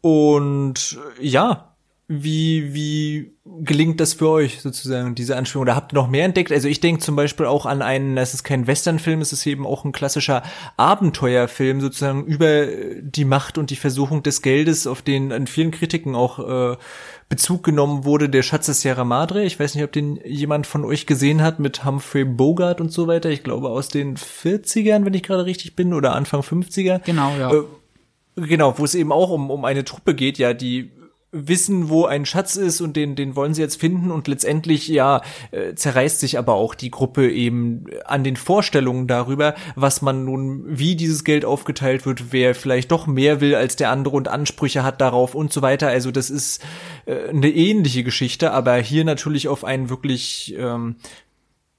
Und ja, wie, wie gelingt das für euch sozusagen, diese Anspielung? Oder habt ihr noch mehr entdeckt? Also ich denke zum Beispiel auch an einen, es ist kein Westernfilm, es ist eben auch ein klassischer Abenteuerfilm sozusagen über die Macht und die Versuchung des Geldes, auf den an vielen Kritiken auch äh, Bezug genommen wurde, der Schatz der Sierra Madre. Ich weiß nicht, ob den jemand von euch gesehen hat mit Humphrey Bogart und so weiter. Ich glaube aus den 40ern, wenn ich gerade richtig bin, oder Anfang 50er. Genau, ja. Äh, genau, wo es eben auch um, um eine Truppe geht, ja, die wissen, wo ein Schatz ist und den, den wollen sie jetzt finden und letztendlich, ja, äh, zerreißt sich aber auch die Gruppe eben an den Vorstellungen darüber, was man nun, wie dieses Geld aufgeteilt wird, wer vielleicht doch mehr will als der andere und Ansprüche hat darauf und so weiter. Also das ist äh, eine ähnliche Geschichte, aber hier natürlich auf einen wirklich ähm,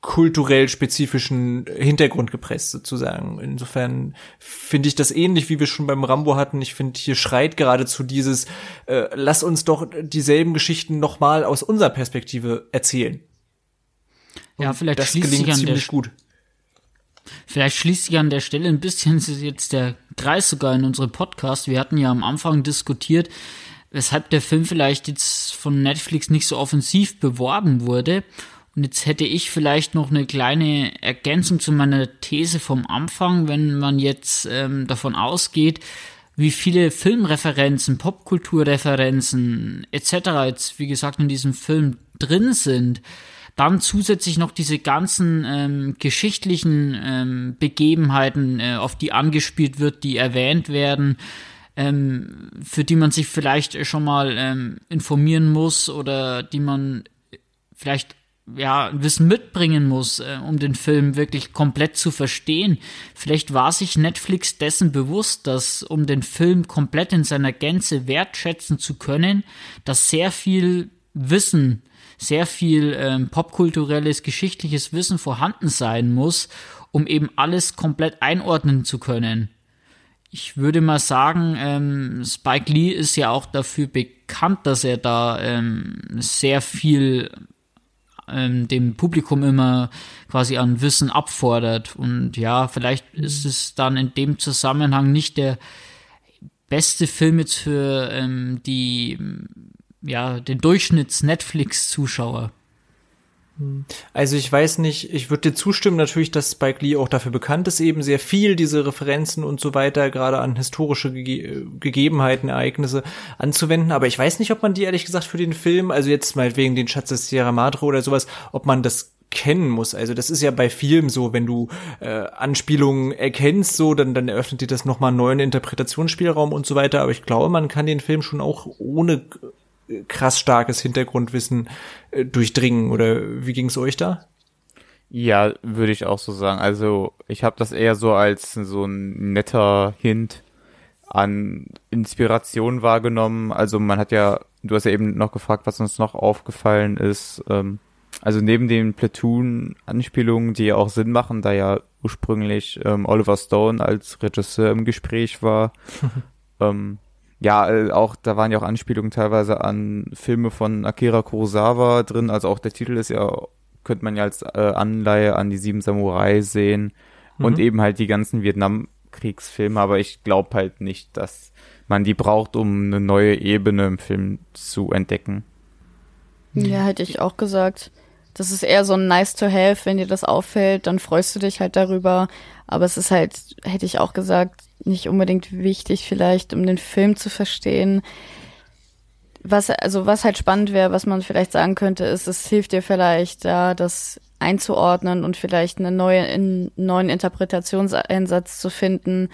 kulturell spezifischen Hintergrund gepresst sozusagen. Insofern finde ich das ähnlich, wie wir schon beim Rambo hatten. Ich finde, hier schreit geradezu dieses, äh, lass uns doch dieselben Geschichten nochmal aus unserer Perspektive erzählen. Und ja, vielleicht das schließt sich an der, gut. Vielleicht schließt sich an der Stelle ein bisschen jetzt der Kreis sogar in unserem Podcast. Wir hatten ja am Anfang diskutiert, weshalb der Film vielleicht jetzt von Netflix nicht so offensiv beworben wurde. Und jetzt hätte ich vielleicht noch eine kleine Ergänzung zu meiner These vom Anfang, wenn man jetzt ähm, davon ausgeht, wie viele Filmreferenzen, Popkulturreferenzen etc. jetzt, wie gesagt, in diesem Film drin sind, dann zusätzlich noch diese ganzen ähm, geschichtlichen ähm, Begebenheiten, äh, auf die angespielt wird, die erwähnt werden, ähm, für die man sich vielleicht schon mal ähm, informieren muss oder die man vielleicht ja, Wissen mitbringen muss, äh, um den Film wirklich komplett zu verstehen. Vielleicht war sich Netflix dessen bewusst, dass um den Film komplett in seiner Gänze wertschätzen zu können, dass sehr viel Wissen, sehr viel ähm, popkulturelles, geschichtliches Wissen vorhanden sein muss, um eben alles komplett einordnen zu können. Ich würde mal sagen, ähm, Spike Lee ist ja auch dafür bekannt, dass er da ähm, sehr viel ähm, dem Publikum immer quasi an Wissen abfordert. Und ja, vielleicht ist es dann in dem Zusammenhang nicht der beste Film jetzt für ähm, die, ja, den Durchschnitts-Netflix-Zuschauer. Also ich weiß nicht, ich würde dir zustimmen natürlich, dass Spike Lee auch dafür bekannt ist, eben sehr viel diese Referenzen und so weiter, gerade an historische Gege Gegebenheiten, Ereignisse anzuwenden. Aber ich weiß nicht, ob man die ehrlich gesagt für den Film, also jetzt mal wegen den Schatz des Sierra Madre oder sowas, ob man das kennen muss. Also das ist ja bei Filmen so, wenn du äh, Anspielungen erkennst, so dann dann eröffnet dir das nochmal einen neuen Interpretationsspielraum und so weiter. Aber ich glaube, man kann den Film schon auch ohne krass starkes Hintergrundwissen äh, durchdringen. Oder wie ging es euch da? Ja, würde ich auch so sagen. Also ich habe das eher so als so ein netter Hint an Inspiration wahrgenommen. Also man hat ja, du hast ja eben noch gefragt, was uns noch aufgefallen ist. Ähm, also neben den Platoon-Anspielungen, die ja auch Sinn machen, da ja ursprünglich ähm, Oliver Stone als Regisseur im Gespräch war. ähm, ja, äh, auch da waren ja auch Anspielungen teilweise an Filme von Akira Kurosawa drin. Also auch der Titel ist ja, könnte man ja als äh, Anleihe an die Sieben Samurai sehen mhm. und eben halt die ganzen Vietnamkriegsfilme. Aber ich glaube halt nicht, dass man die braucht, um eine neue Ebene im Film zu entdecken. Ja, hätte ich auch gesagt. Das ist eher so ein nice to have, wenn dir das auffällt, dann freust du dich halt darüber. Aber es ist halt, hätte ich auch gesagt, nicht unbedingt wichtig vielleicht, um den Film zu verstehen. Was, also was halt spannend wäre, was man vielleicht sagen könnte, ist, es hilft dir vielleicht da, das einzuordnen und vielleicht eine neue, einen neuen Interpretationseinsatz zu finden,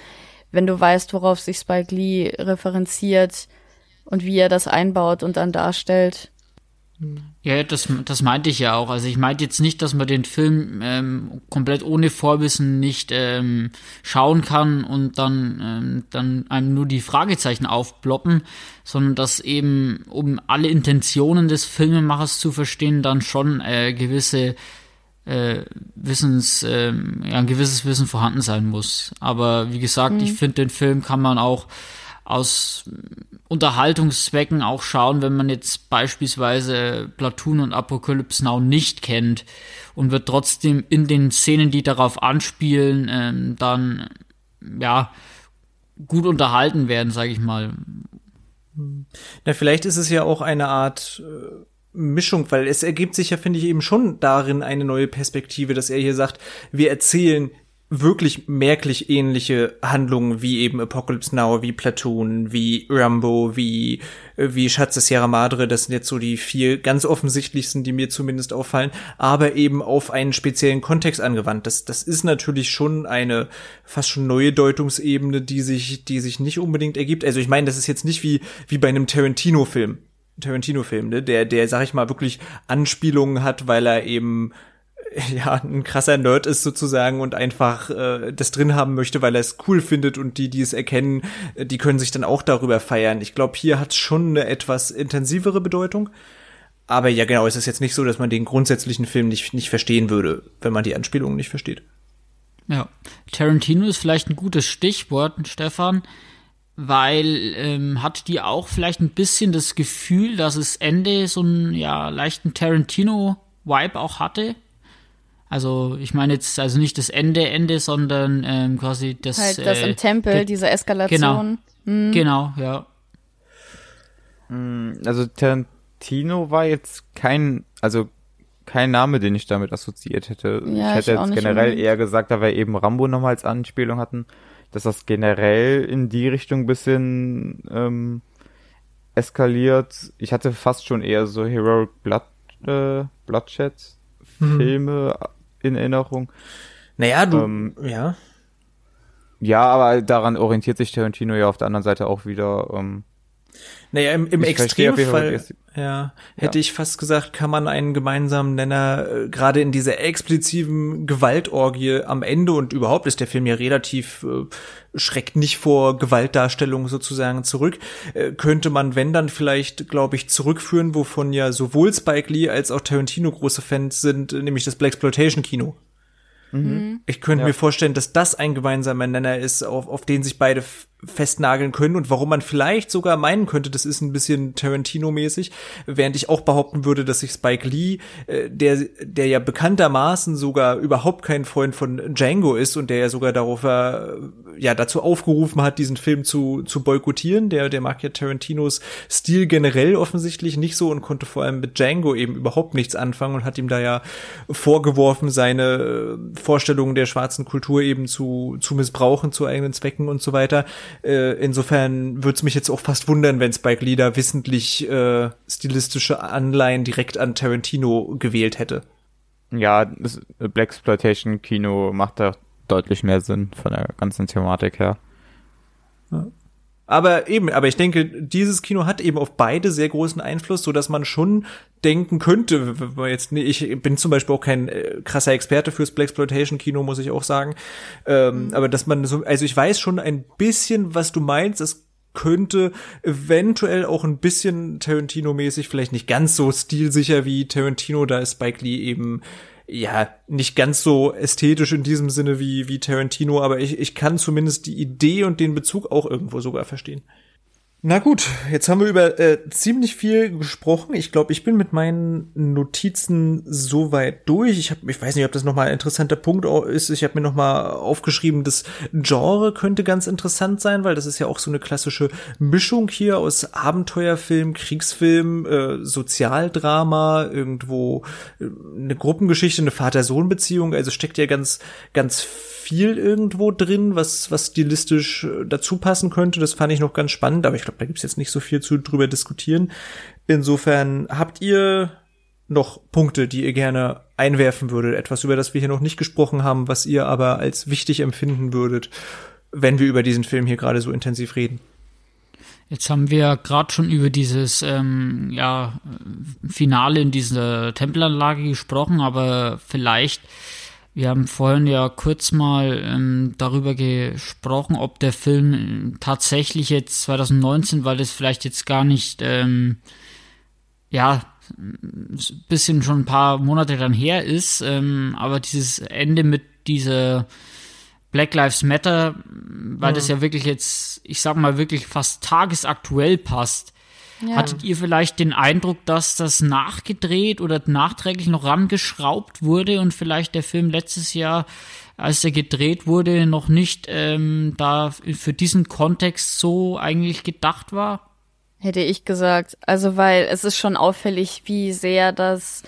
wenn du weißt, worauf sich Spike Lee referenziert und wie er das einbaut und dann darstellt. Ja, das, das meinte ich ja auch. Also ich meinte jetzt nicht, dass man den Film ähm, komplett ohne Vorwissen nicht ähm, schauen kann und dann, ähm, dann einem nur die Fragezeichen aufploppen, sondern dass eben, um alle Intentionen des Filmemachers zu verstehen, dann schon äh, gewisse äh, Wissens, äh, ja, ein gewisses Wissen vorhanden sein muss. Aber wie gesagt, mhm. ich finde, den Film kann man auch aus Unterhaltungszwecken auch schauen, wenn man jetzt beispielsweise Platoon und Apocalypse Now nicht kennt und wird trotzdem in den Szenen, die darauf anspielen, ähm, dann ja gut unterhalten werden, sage ich mal. Na, vielleicht ist es ja auch eine Art äh, Mischung, weil es ergibt sich ja, finde ich, eben schon darin eine neue Perspektive, dass er hier sagt, wir erzählen wirklich merklich ähnliche Handlungen wie eben Apocalypse Now, wie Platoon, wie Rambo, wie, wie Schatz der Sierra Madre. Das sind jetzt so die vier ganz offensichtlichsten, die mir zumindest auffallen, aber eben auf einen speziellen Kontext angewandt. Das, das ist natürlich schon eine fast schon neue Deutungsebene, die sich, die sich nicht unbedingt ergibt. Also ich meine, das ist jetzt nicht wie, wie bei einem Tarantino-Film. Tarantino-Film, ne? der, der, sag ich mal, wirklich Anspielungen hat, weil er eben ja, ein krasser Nerd ist sozusagen und einfach äh, das drin haben möchte, weil er es cool findet und die, die es erkennen, äh, die können sich dann auch darüber feiern. Ich glaube, hier hat es schon eine etwas intensivere Bedeutung. Aber ja, genau, es ist jetzt nicht so, dass man den grundsätzlichen Film nicht, nicht verstehen würde, wenn man die Anspielungen nicht versteht. Ja, Tarantino ist vielleicht ein gutes Stichwort, Stefan, weil ähm, hat die auch vielleicht ein bisschen das Gefühl, dass es Ende so einen ja leichten Tarantino-Vibe auch hatte? Also ich meine jetzt also nicht das Ende Ende, sondern ähm, quasi das halt das äh, im Tempel diese Eskalation. Genau, mhm. genau, ja. Mm, also Tarantino war jetzt kein also kein Name, den ich damit assoziiert hätte. Ja, ich hätte ich jetzt generell eher gesagt, da wir eben Rambo nochmal als Anspielung hatten, dass das generell in die Richtung bisschen ähm, eskaliert. Ich hatte fast schon eher so Heroic Blood, äh, Bloodshed mhm. Filme in Erinnerung. Naja, du, ähm, ja. Ja, aber daran orientiert sich Tarantino ja auf der anderen Seite auch wieder. Ähm, naja, im, im Extremfall, ja, hätte ja. ich fast gesagt, kann man einen gemeinsamen Nenner, äh, gerade in dieser explizitiven Gewaltorgie am Ende und überhaupt ist der Film ja relativ, äh, schreckt nicht vor Gewaltdarstellung sozusagen zurück, äh, könnte man, wenn dann vielleicht, glaube ich, zurückführen, wovon ja sowohl Spike Lee als auch Tarantino große Fans sind, nämlich das Black Exploitation Kino. Mhm. Ich könnte ja. mir vorstellen, dass das ein gemeinsamer Nenner ist, auf, auf den sich beide festnageln können und warum man vielleicht sogar meinen könnte, das ist ein bisschen Tarantino-mäßig, während ich auch behaupten würde, dass sich Spike Lee, äh, der, der ja bekanntermaßen sogar überhaupt kein Freund von Django ist und der ja sogar darauf äh, ja dazu aufgerufen hat, diesen Film zu, zu boykottieren, der, der mag ja Tarantinos Stil generell offensichtlich nicht so und konnte vor allem mit Django eben überhaupt nichts anfangen und hat ihm da ja vorgeworfen, seine äh, Vorstellungen der schwarzen Kultur eben zu, zu missbrauchen zu eigenen Zwecken und so weiter. Äh, insofern würde es mich jetzt auch fast wundern, wenn Spike Lee da wissentlich äh, stilistische Anleihen direkt an Tarantino gewählt hätte. Ja, Black Exploitation Kino macht da deutlich mehr Sinn von der ganzen Thematik her. Ja. Aber eben, aber ich denke, dieses Kino hat eben auf beide sehr großen Einfluss, so dass man schon denken könnte, wenn man jetzt, ich bin zum Beispiel auch kein äh, krasser Experte fürs Blaxploitation Kino, muss ich auch sagen, ähm, mhm. aber dass man so, also ich weiß schon ein bisschen, was du meinst, es könnte eventuell auch ein bisschen Tarantino-mäßig, vielleicht nicht ganz so stilsicher wie Tarantino, da ist Spike Lee eben ja, nicht ganz so ästhetisch in diesem Sinne wie, wie Tarantino, aber ich, ich kann zumindest die Idee und den Bezug auch irgendwo sogar verstehen. Na gut, jetzt haben wir über äh, ziemlich viel gesprochen. Ich glaube, ich bin mit meinen Notizen soweit durch. Ich, hab, ich weiß nicht, ob das nochmal ein interessanter Punkt ist. Ich habe mir nochmal aufgeschrieben, das Genre könnte ganz interessant sein, weil das ist ja auch so eine klassische Mischung hier aus Abenteuerfilm, Kriegsfilm, äh, Sozialdrama, irgendwo äh, eine Gruppengeschichte, eine Vater-Sohn-Beziehung. Also steckt ja ganz, ganz viel irgendwo drin, was, was stilistisch äh, dazu passen könnte. Das fand ich noch ganz spannend, aber ich glaube, da gibt's jetzt nicht so viel zu drüber diskutieren. Insofern habt ihr noch Punkte, die ihr gerne einwerfen würdet, etwas, über das wir hier noch nicht gesprochen haben, was ihr aber als wichtig empfinden würdet, wenn wir über diesen Film hier gerade so intensiv reden. Jetzt haben wir gerade schon über dieses ähm, ja, Finale in dieser Tempelanlage gesprochen, aber vielleicht wir haben vorhin ja kurz mal ähm, darüber gesprochen, ob der Film tatsächlich jetzt 2019, weil das vielleicht jetzt gar nicht, ähm, ja, ein bisschen schon ein paar Monate dann her ist, ähm, aber dieses Ende mit dieser Black Lives Matter, weil mhm. das ja wirklich jetzt, ich sag mal, wirklich fast tagesaktuell passt, ja. Hattet ihr vielleicht den Eindruck, dass das nachgedreht oder nachträglich noch rangeschraubt wurde und vielleicht der Film letztes Jahr, als er gedreht wurde, noch nicht ähm, da für diesen Kontext so eigentlich gedacht war? Hätte ich gesagt. Also, weil es ist schon auffällig, wie sehr das,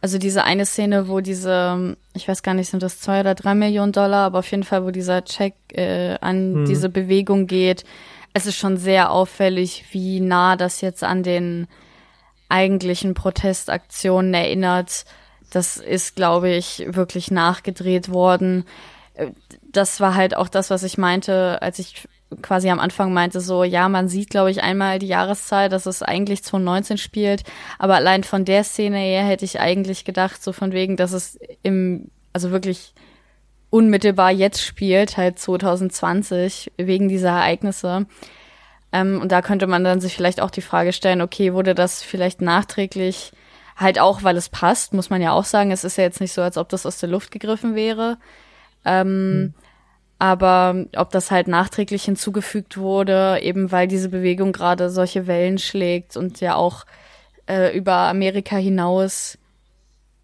also diese eine Szene, wo diese, ich weiß gar nicht, sind das zwei oder drei Millionen Dollar, aber auf jeden Fall, wo dieser Check äh, an hm. diese Bewegung geht, es ist schon sehr auffällig, wie nah das jetzt an den eigentlichen Protestaktionen erinnert. Das ist, glaube ich, wirklich nachgedreht worden. Das war halt auch das, was ich meinte, als ich quasi am Anfang meinte, so, ja, man sieht, glaube ich, einmal die Jahreszahl, dass es eigentlich 2019 spielt, aber allein von der Szene her hätte ich eigentlich gedacht, so von wegen, dass es im, also wirklich unmittelbar jetzt spielt, halt 2020, wegen dieser Ereignisse. Ähm, und da könnte man dann sich vielleicht auch die Frage stellen, okay, wurde das vielleicht nachträglich halt auch, weil es passt, muss man ja auch sagen. Es ist ja jetzt nicht so, als ob das aus der Luft gegriffen wäre. Ähm, hm. Aber ob das halt nachträglich hinzugefügt wurde, eben weil diese Bewegung gerade solche Wellen schlägt und ja auch äh, über Amerika hinaus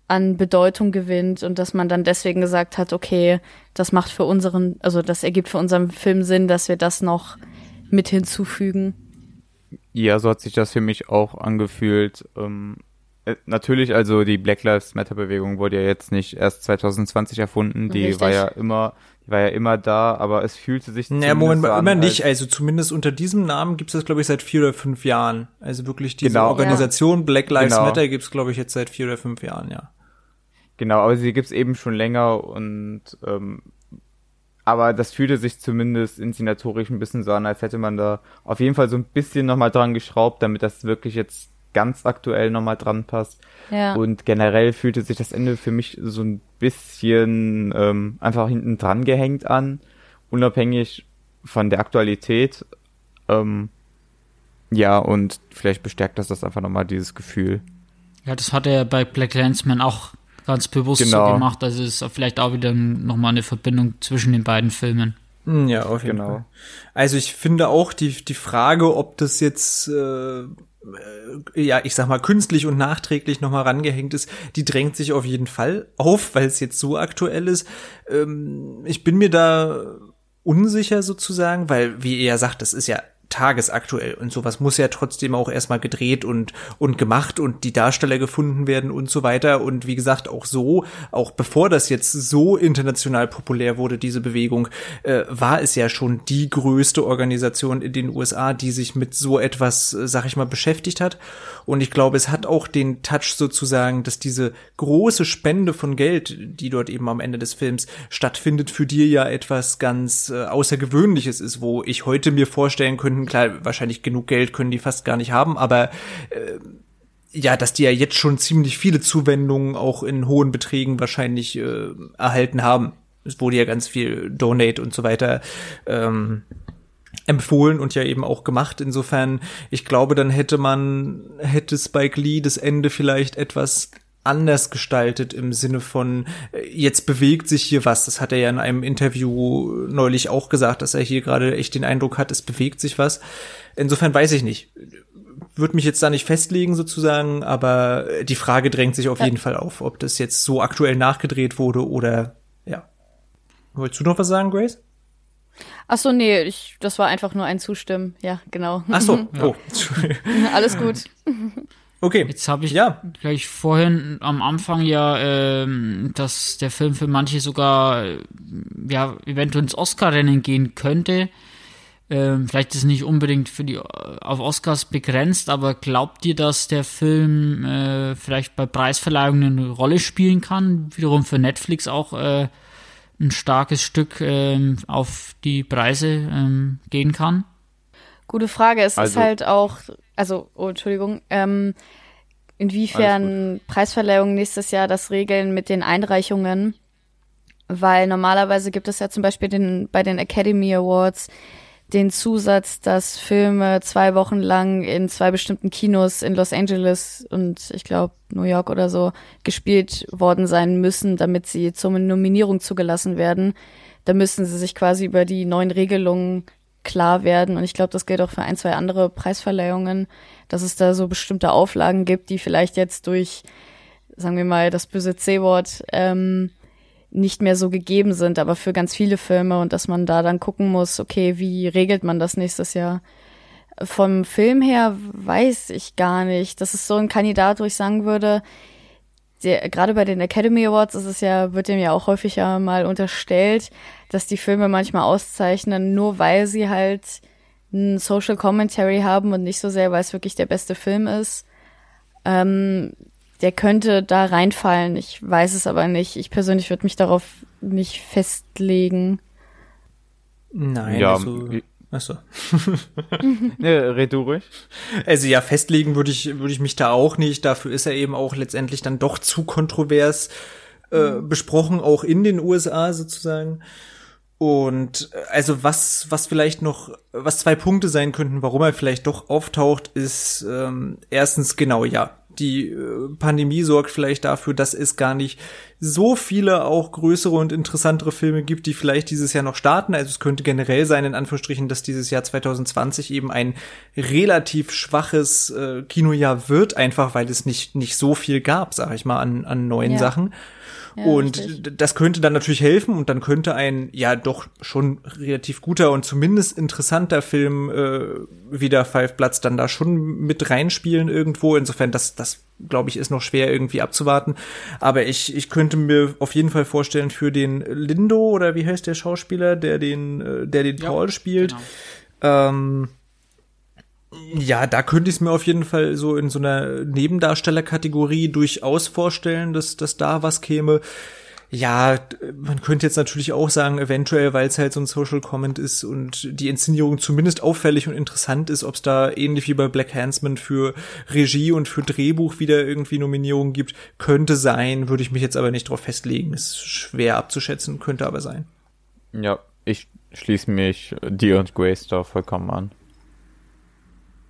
an Bedeutung gewinnt und dass man dann deswegen gesagt hat, okay, das macht für unseren, also das ergibt für unseren Film Sinn, dass wir das noch mit hinzufügen. Ja, so hat sich das für mich auch angefühlt. Ähm, äh, natürlich, also die Black Lives Matter Bewegung wurde ja jetzt nicht erst 2020 erfunden, die Richtig. war ja immer, die war ja immer da, aber es fühlte sich naja, Moment mal, immer nicht. Also zumindest unter diesem Namen gibt es das, glaube ich, seit vier oder fünf Jahren. Also wirklich diese genau. Organisation ja. Black Lives genau. Matter gibt es, glaube ich, jetzt seit vier oder fünf Jahren, ja. Genau, aber sie gibt's eben schon länger und ähm, aber das fühlte sich zumindest inszenatorisch ein bisschen so an, als hätte man da auf jeden Fall so ein bisschen nochmal dran geschraubt, damit das wirklich jetzt ganz aktuell nochmal dran passt. Ja. Und generell fühlte sich das Ende für mich so ein bisschen ähm, einfach hinten dran gehängt an, unabhängig von der Aktualität. Ähm, ja, und vielleicht bestärkt das das einfach nochmal dieses Gefühl. Ja, das hat er bei Black Landsman auch ganz bewusst genau. so gemacht. Also es ist vielleicht auch wieder nochmal eine Verbindung zwischen den beiden Filmen. Hm, ja, auf jeden genau. Fall. Also ich finde auch die, die Frage, ob das jetzt äh, ja, ich sag mal, künstlich und nachträglich nochmal rangehängt ist, die drängt sich auf jeden Fall auf, weil es jetzt so aktuell ist. Ähm, ich bin mir da unsicher sozusagen, weil, wie ihr ja sagt, das ist ja tagesaktuell. Und sowas muss ja trotzdem auch erstmal gedreht und und gemacht und die Darsteller gefunden werden und so weiter. Und wie gesagt auch so auch bevor das jetzt so international populär wurde diese Bewegung äh, war es ja schon die größte Organisation in den USA die sich mit so etwas äh, sag ich mal beschäftigt hat. Und ich glaube es hat auch den Touch sozusagen dass diese große Spende von Geld die dort eben am Ende des Films stattfindet für die ja etwas ganz äh, außergewöhnliches ist wo ich heute mir vorstellen könnte könnten. Klar, wahrscheinlich genug Geld können die fast gar nicht haben, aber äh, ja, dass die ja jetzt schon ziemlich viele Zuwendungen auch in hohen Beträgen wahrscheinlich äh, erhalten haben. Es wurde ja ganz viel Donate und so weiter ähm, empfohlen und ja eben auch gemacht. Insofern, ich glaube, dann hätte man, hätte Spike Lee das Ende vielleicht etwas anders gestaltet im Sinne von, äh, jetzt bewegt sich hier was. Das hat er ja in einem Interview neulich auch gesagt, dass er hier gerade echt den Eindruck hat, es bewegt sich was. Insofern weiß ich nicht. Würde mich jetzt da nicht festlegen sozusagen, aber die Frage drängt sich auf ja. jeden Fall auf, ob das jetzt so aktuell nachgedreht wurde oder ja. Wolltest du noch was sagen, Grace? Ach so, nee, ich, das war einfach nur ein Zustimmen. Ja, genau. Ach so, oh. Alles gut. Okay. Jetzt habe ich ja. gleich vorhin am Anfang ja, ähm, dass der Film für manche sogar ja eventuell ins Oscar-Rennen gehen könnte. Ähm, vielleicht ist es nicht unbedingt für die auf Oscars begrenzt, aber glaubt ihr, dass der Film äh, vielleicht bei Preisverleihungen eine Rolle spielen kann? Wiederum für Netflix auch äh, ein starkes Stück ähm, auf die Preise ähm, gehen kann? Gute Frage. Es also, ist halt auch, also, oh, Entschuldigung, ähm, inwiefern Preisverleihungen nächstes Jahr das regeln mit den Einreichungen, weil normalerweise gibt es ja zum Beispiel den, bei den Academy Awards den Zusatz, dass Filme zwei Wochen lang in zwei bestimmten Kinos in Los Angeles und ich glaube New York oder so gespielt worden sein müssen, damit sie zur Nominierung zugelassen werden. Da müssen sie sich quasi über die neuen Regelungen klar werden. Und ich glaube, das gilt auch für ein, zwei andere Preisverleihungen, dass es da so bestimmte Auflagen gibt, die vielleicht jetzt durch, sagen wir mal, das böse C-Wort ähm, nicht mehr so gegeben sind, aber für ganz viele Filme und dass man da dann gucken muss, okay, wie regelt man das nächstes Jahr? Vom Film her weiß ich gar nicht. Das ist so ein Kandidat, wo ich sagen würde, der, gerade bei den Academy Awards ist es ja, wird dem ja auch häufiger mal unterstellt, dass die Filme manchmal auszeichnen, nur weil sie halt ein Social Commentary haben und nicht so sehr, weil es wirklich der beste Film ist. Ähm, der könnte da reinfallen. Ich weiß es aber nicht. Ich persönlich würde mich darauf nicht festlegen. Nein, ja, also, achso. ne, red du ruhig. Also ja, festlegen würde ich, würde ich mich da auch nicht. Dafür ist er eben auch letztendlich dann doch zu kontrovers äh, mhm. besprochen, auch in den USA sozusagen. Und äh, also was, was vielleicht noch, was zwei Punkte sein könnten, warum er vielleicht doch auftaucht, ist ähm, erstens genau ja, die äh, Pandemie sorgt vielleicht dafür, dass es gar nicht so viele auch größere und interessantere Filme gibt, die vielleicht dieses Jahr noch starten. Also es könnte generell sein, in Anführungsstrichen, dass dieses Jahr 2020 eben ein relativ schwaches äh, Kinojahr wird, einfach weil es nicht, nicht so viel gab, sag ich mal, an, an neuen ja. Sachen und richtig. das könnte dann natürlich helfen und dann könnte ein ja doch schon relativ guter und zumindest interessanter Film äh, wieder Five Bloods dann da schon mit reinspielen irgendwo. Insofern, das, das glaube ich, ist noch schwer irgendwie abzuwarten. Aber ich, ich könnte mir auf jeden Fall vorstellen, für den Lindo oder wie heißt der Schauspieler, der den, äh, der den ja, Paul spielt, genau. ähm, ja, da könnte ich es mir auf jeden Fall so in so einer Nebendarstellerkategorie durchaus vorstellen, dass, dass da was käme. Ja, man könnte jetzt natürlich auch sagen, eventuell, weil es halt so ein Social Comment ist und die Inszenierung zumindest auffällig und interessant ist, ob es da ähnlich wie bei Black Handsman für Regie und für Drehbuch wieder irgendwie Nominierungen gibt, könnte sein, würde ich mich jetzt aber nicht drauf festlegen. Ist schwer abzuschätzen, könnte aber sein. Ja, ich schließe mich dir und Grace da vollkommen an.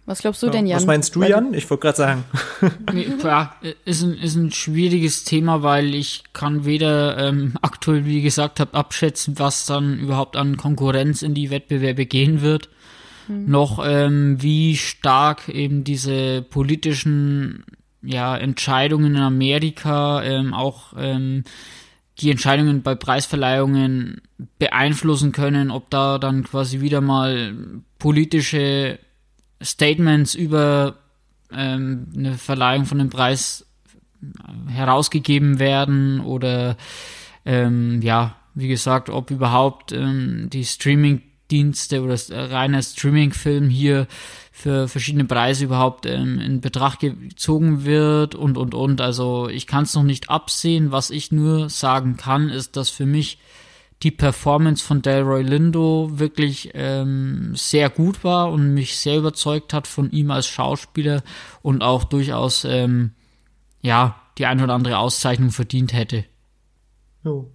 Was glaubst du denn, Jan? Was meinst du, Jan? Ich wollte gerade sagen. ja, ist ein, ist ein schwieriges Thema, weil ich kann weder ähm, aktuell, wie gesagt habe, abschätzen, was dann überhaupt an Konkurrenz in die Wettbewerbe gehen wird, hm. noch ähm, wie stark eben diese politischen ja, Entscheidungen in Amerika ähm, auch ähm, die Entscheidungen bei Preisverleihungen beeinflussen können, ob da dann quasi wieder mal politische Statements über ähm, eine Verleihung von dem Preis herausgegeben werden oder ähm, ja, wie gesagt, ob überhaupt ähm, die Streaming-Dienste oder reiner Streaming-Film hier für verschiedene Preise überhaupt ähm, in Betracht gezogen wird und und und. Also ich kann es noch nicht absehen. Was ich nur sagen kann, ist, dass für mich die Performance von Delroy Lindo wirklich ähm, sehr gut war und mich sehr überzeugt hat von ihm als Schauspieler und auch durchaus ähm, ja die ein oder andere Auszeichnung verdient hätte. Oh.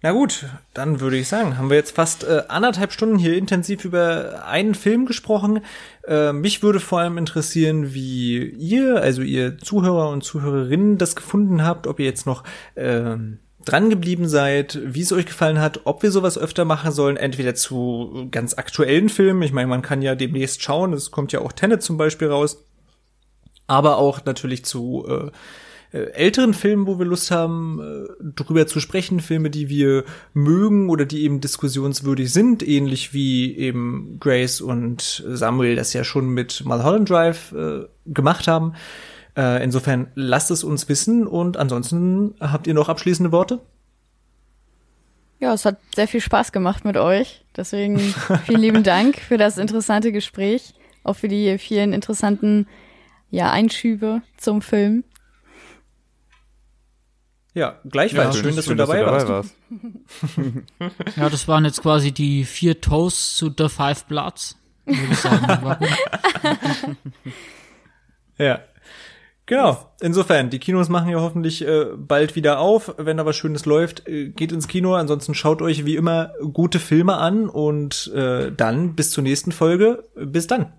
Na gut, dann würde ich sagen, haben wir jetzt fast äh, anderthalb Stunden hier intensiv über einen Film gesprochen. Äh, mich würde vor allem interessieren, wie ihr, also ihr Zuhörer und Zuhörerinnen, das gefunden habt, ob ihr jetzt noch äh, dran geblieben seid, wie es euch gefallen hat, ob wir sowas öfter machen sollen, entweder zu ganz aktuellen Filmen. Ich meine, man kann ja demnächst schauen, es kommt ja auch Tenet zum Beispiel raus, aber auch natürlich zu äh, äh, älteren Filmen, wo wir Lust haben, äh, drüber zu sprechen, Filme, die wir mögen oder die eben diskussionswürdig sind, ähnlich wie eben Grace und Samuel das ja schon mit Mulholland Drive äh, gemacht haben. Äh, insofern lasst es uns wissen und ansonsten habt ihr noch abschließende Worte? Ja, es hat sehr viel Spaß gemacht mit euch. Deswegen vielen lieben Dank für das interessante Gespräch, auch für die vielen interessanten ja, Einschübe zum Film. Ja, gleichfalls. Ja, schön, dass, schön, du dabei, dass du dabei warst. warst. ja, das waren jetzt quasi die vier Toasts zu The Five Bloods. Würde ich sagen. ja. Genau. Insofern, die Kinos machen ja hoffentlich äh, bald wieder auf. Wenn da was Schönes läuft, äh, geht ins Kino. Ansonsten schaut euch wie immer gute Filme an und äh, dann bis zur nächsten Folge. Bis dann.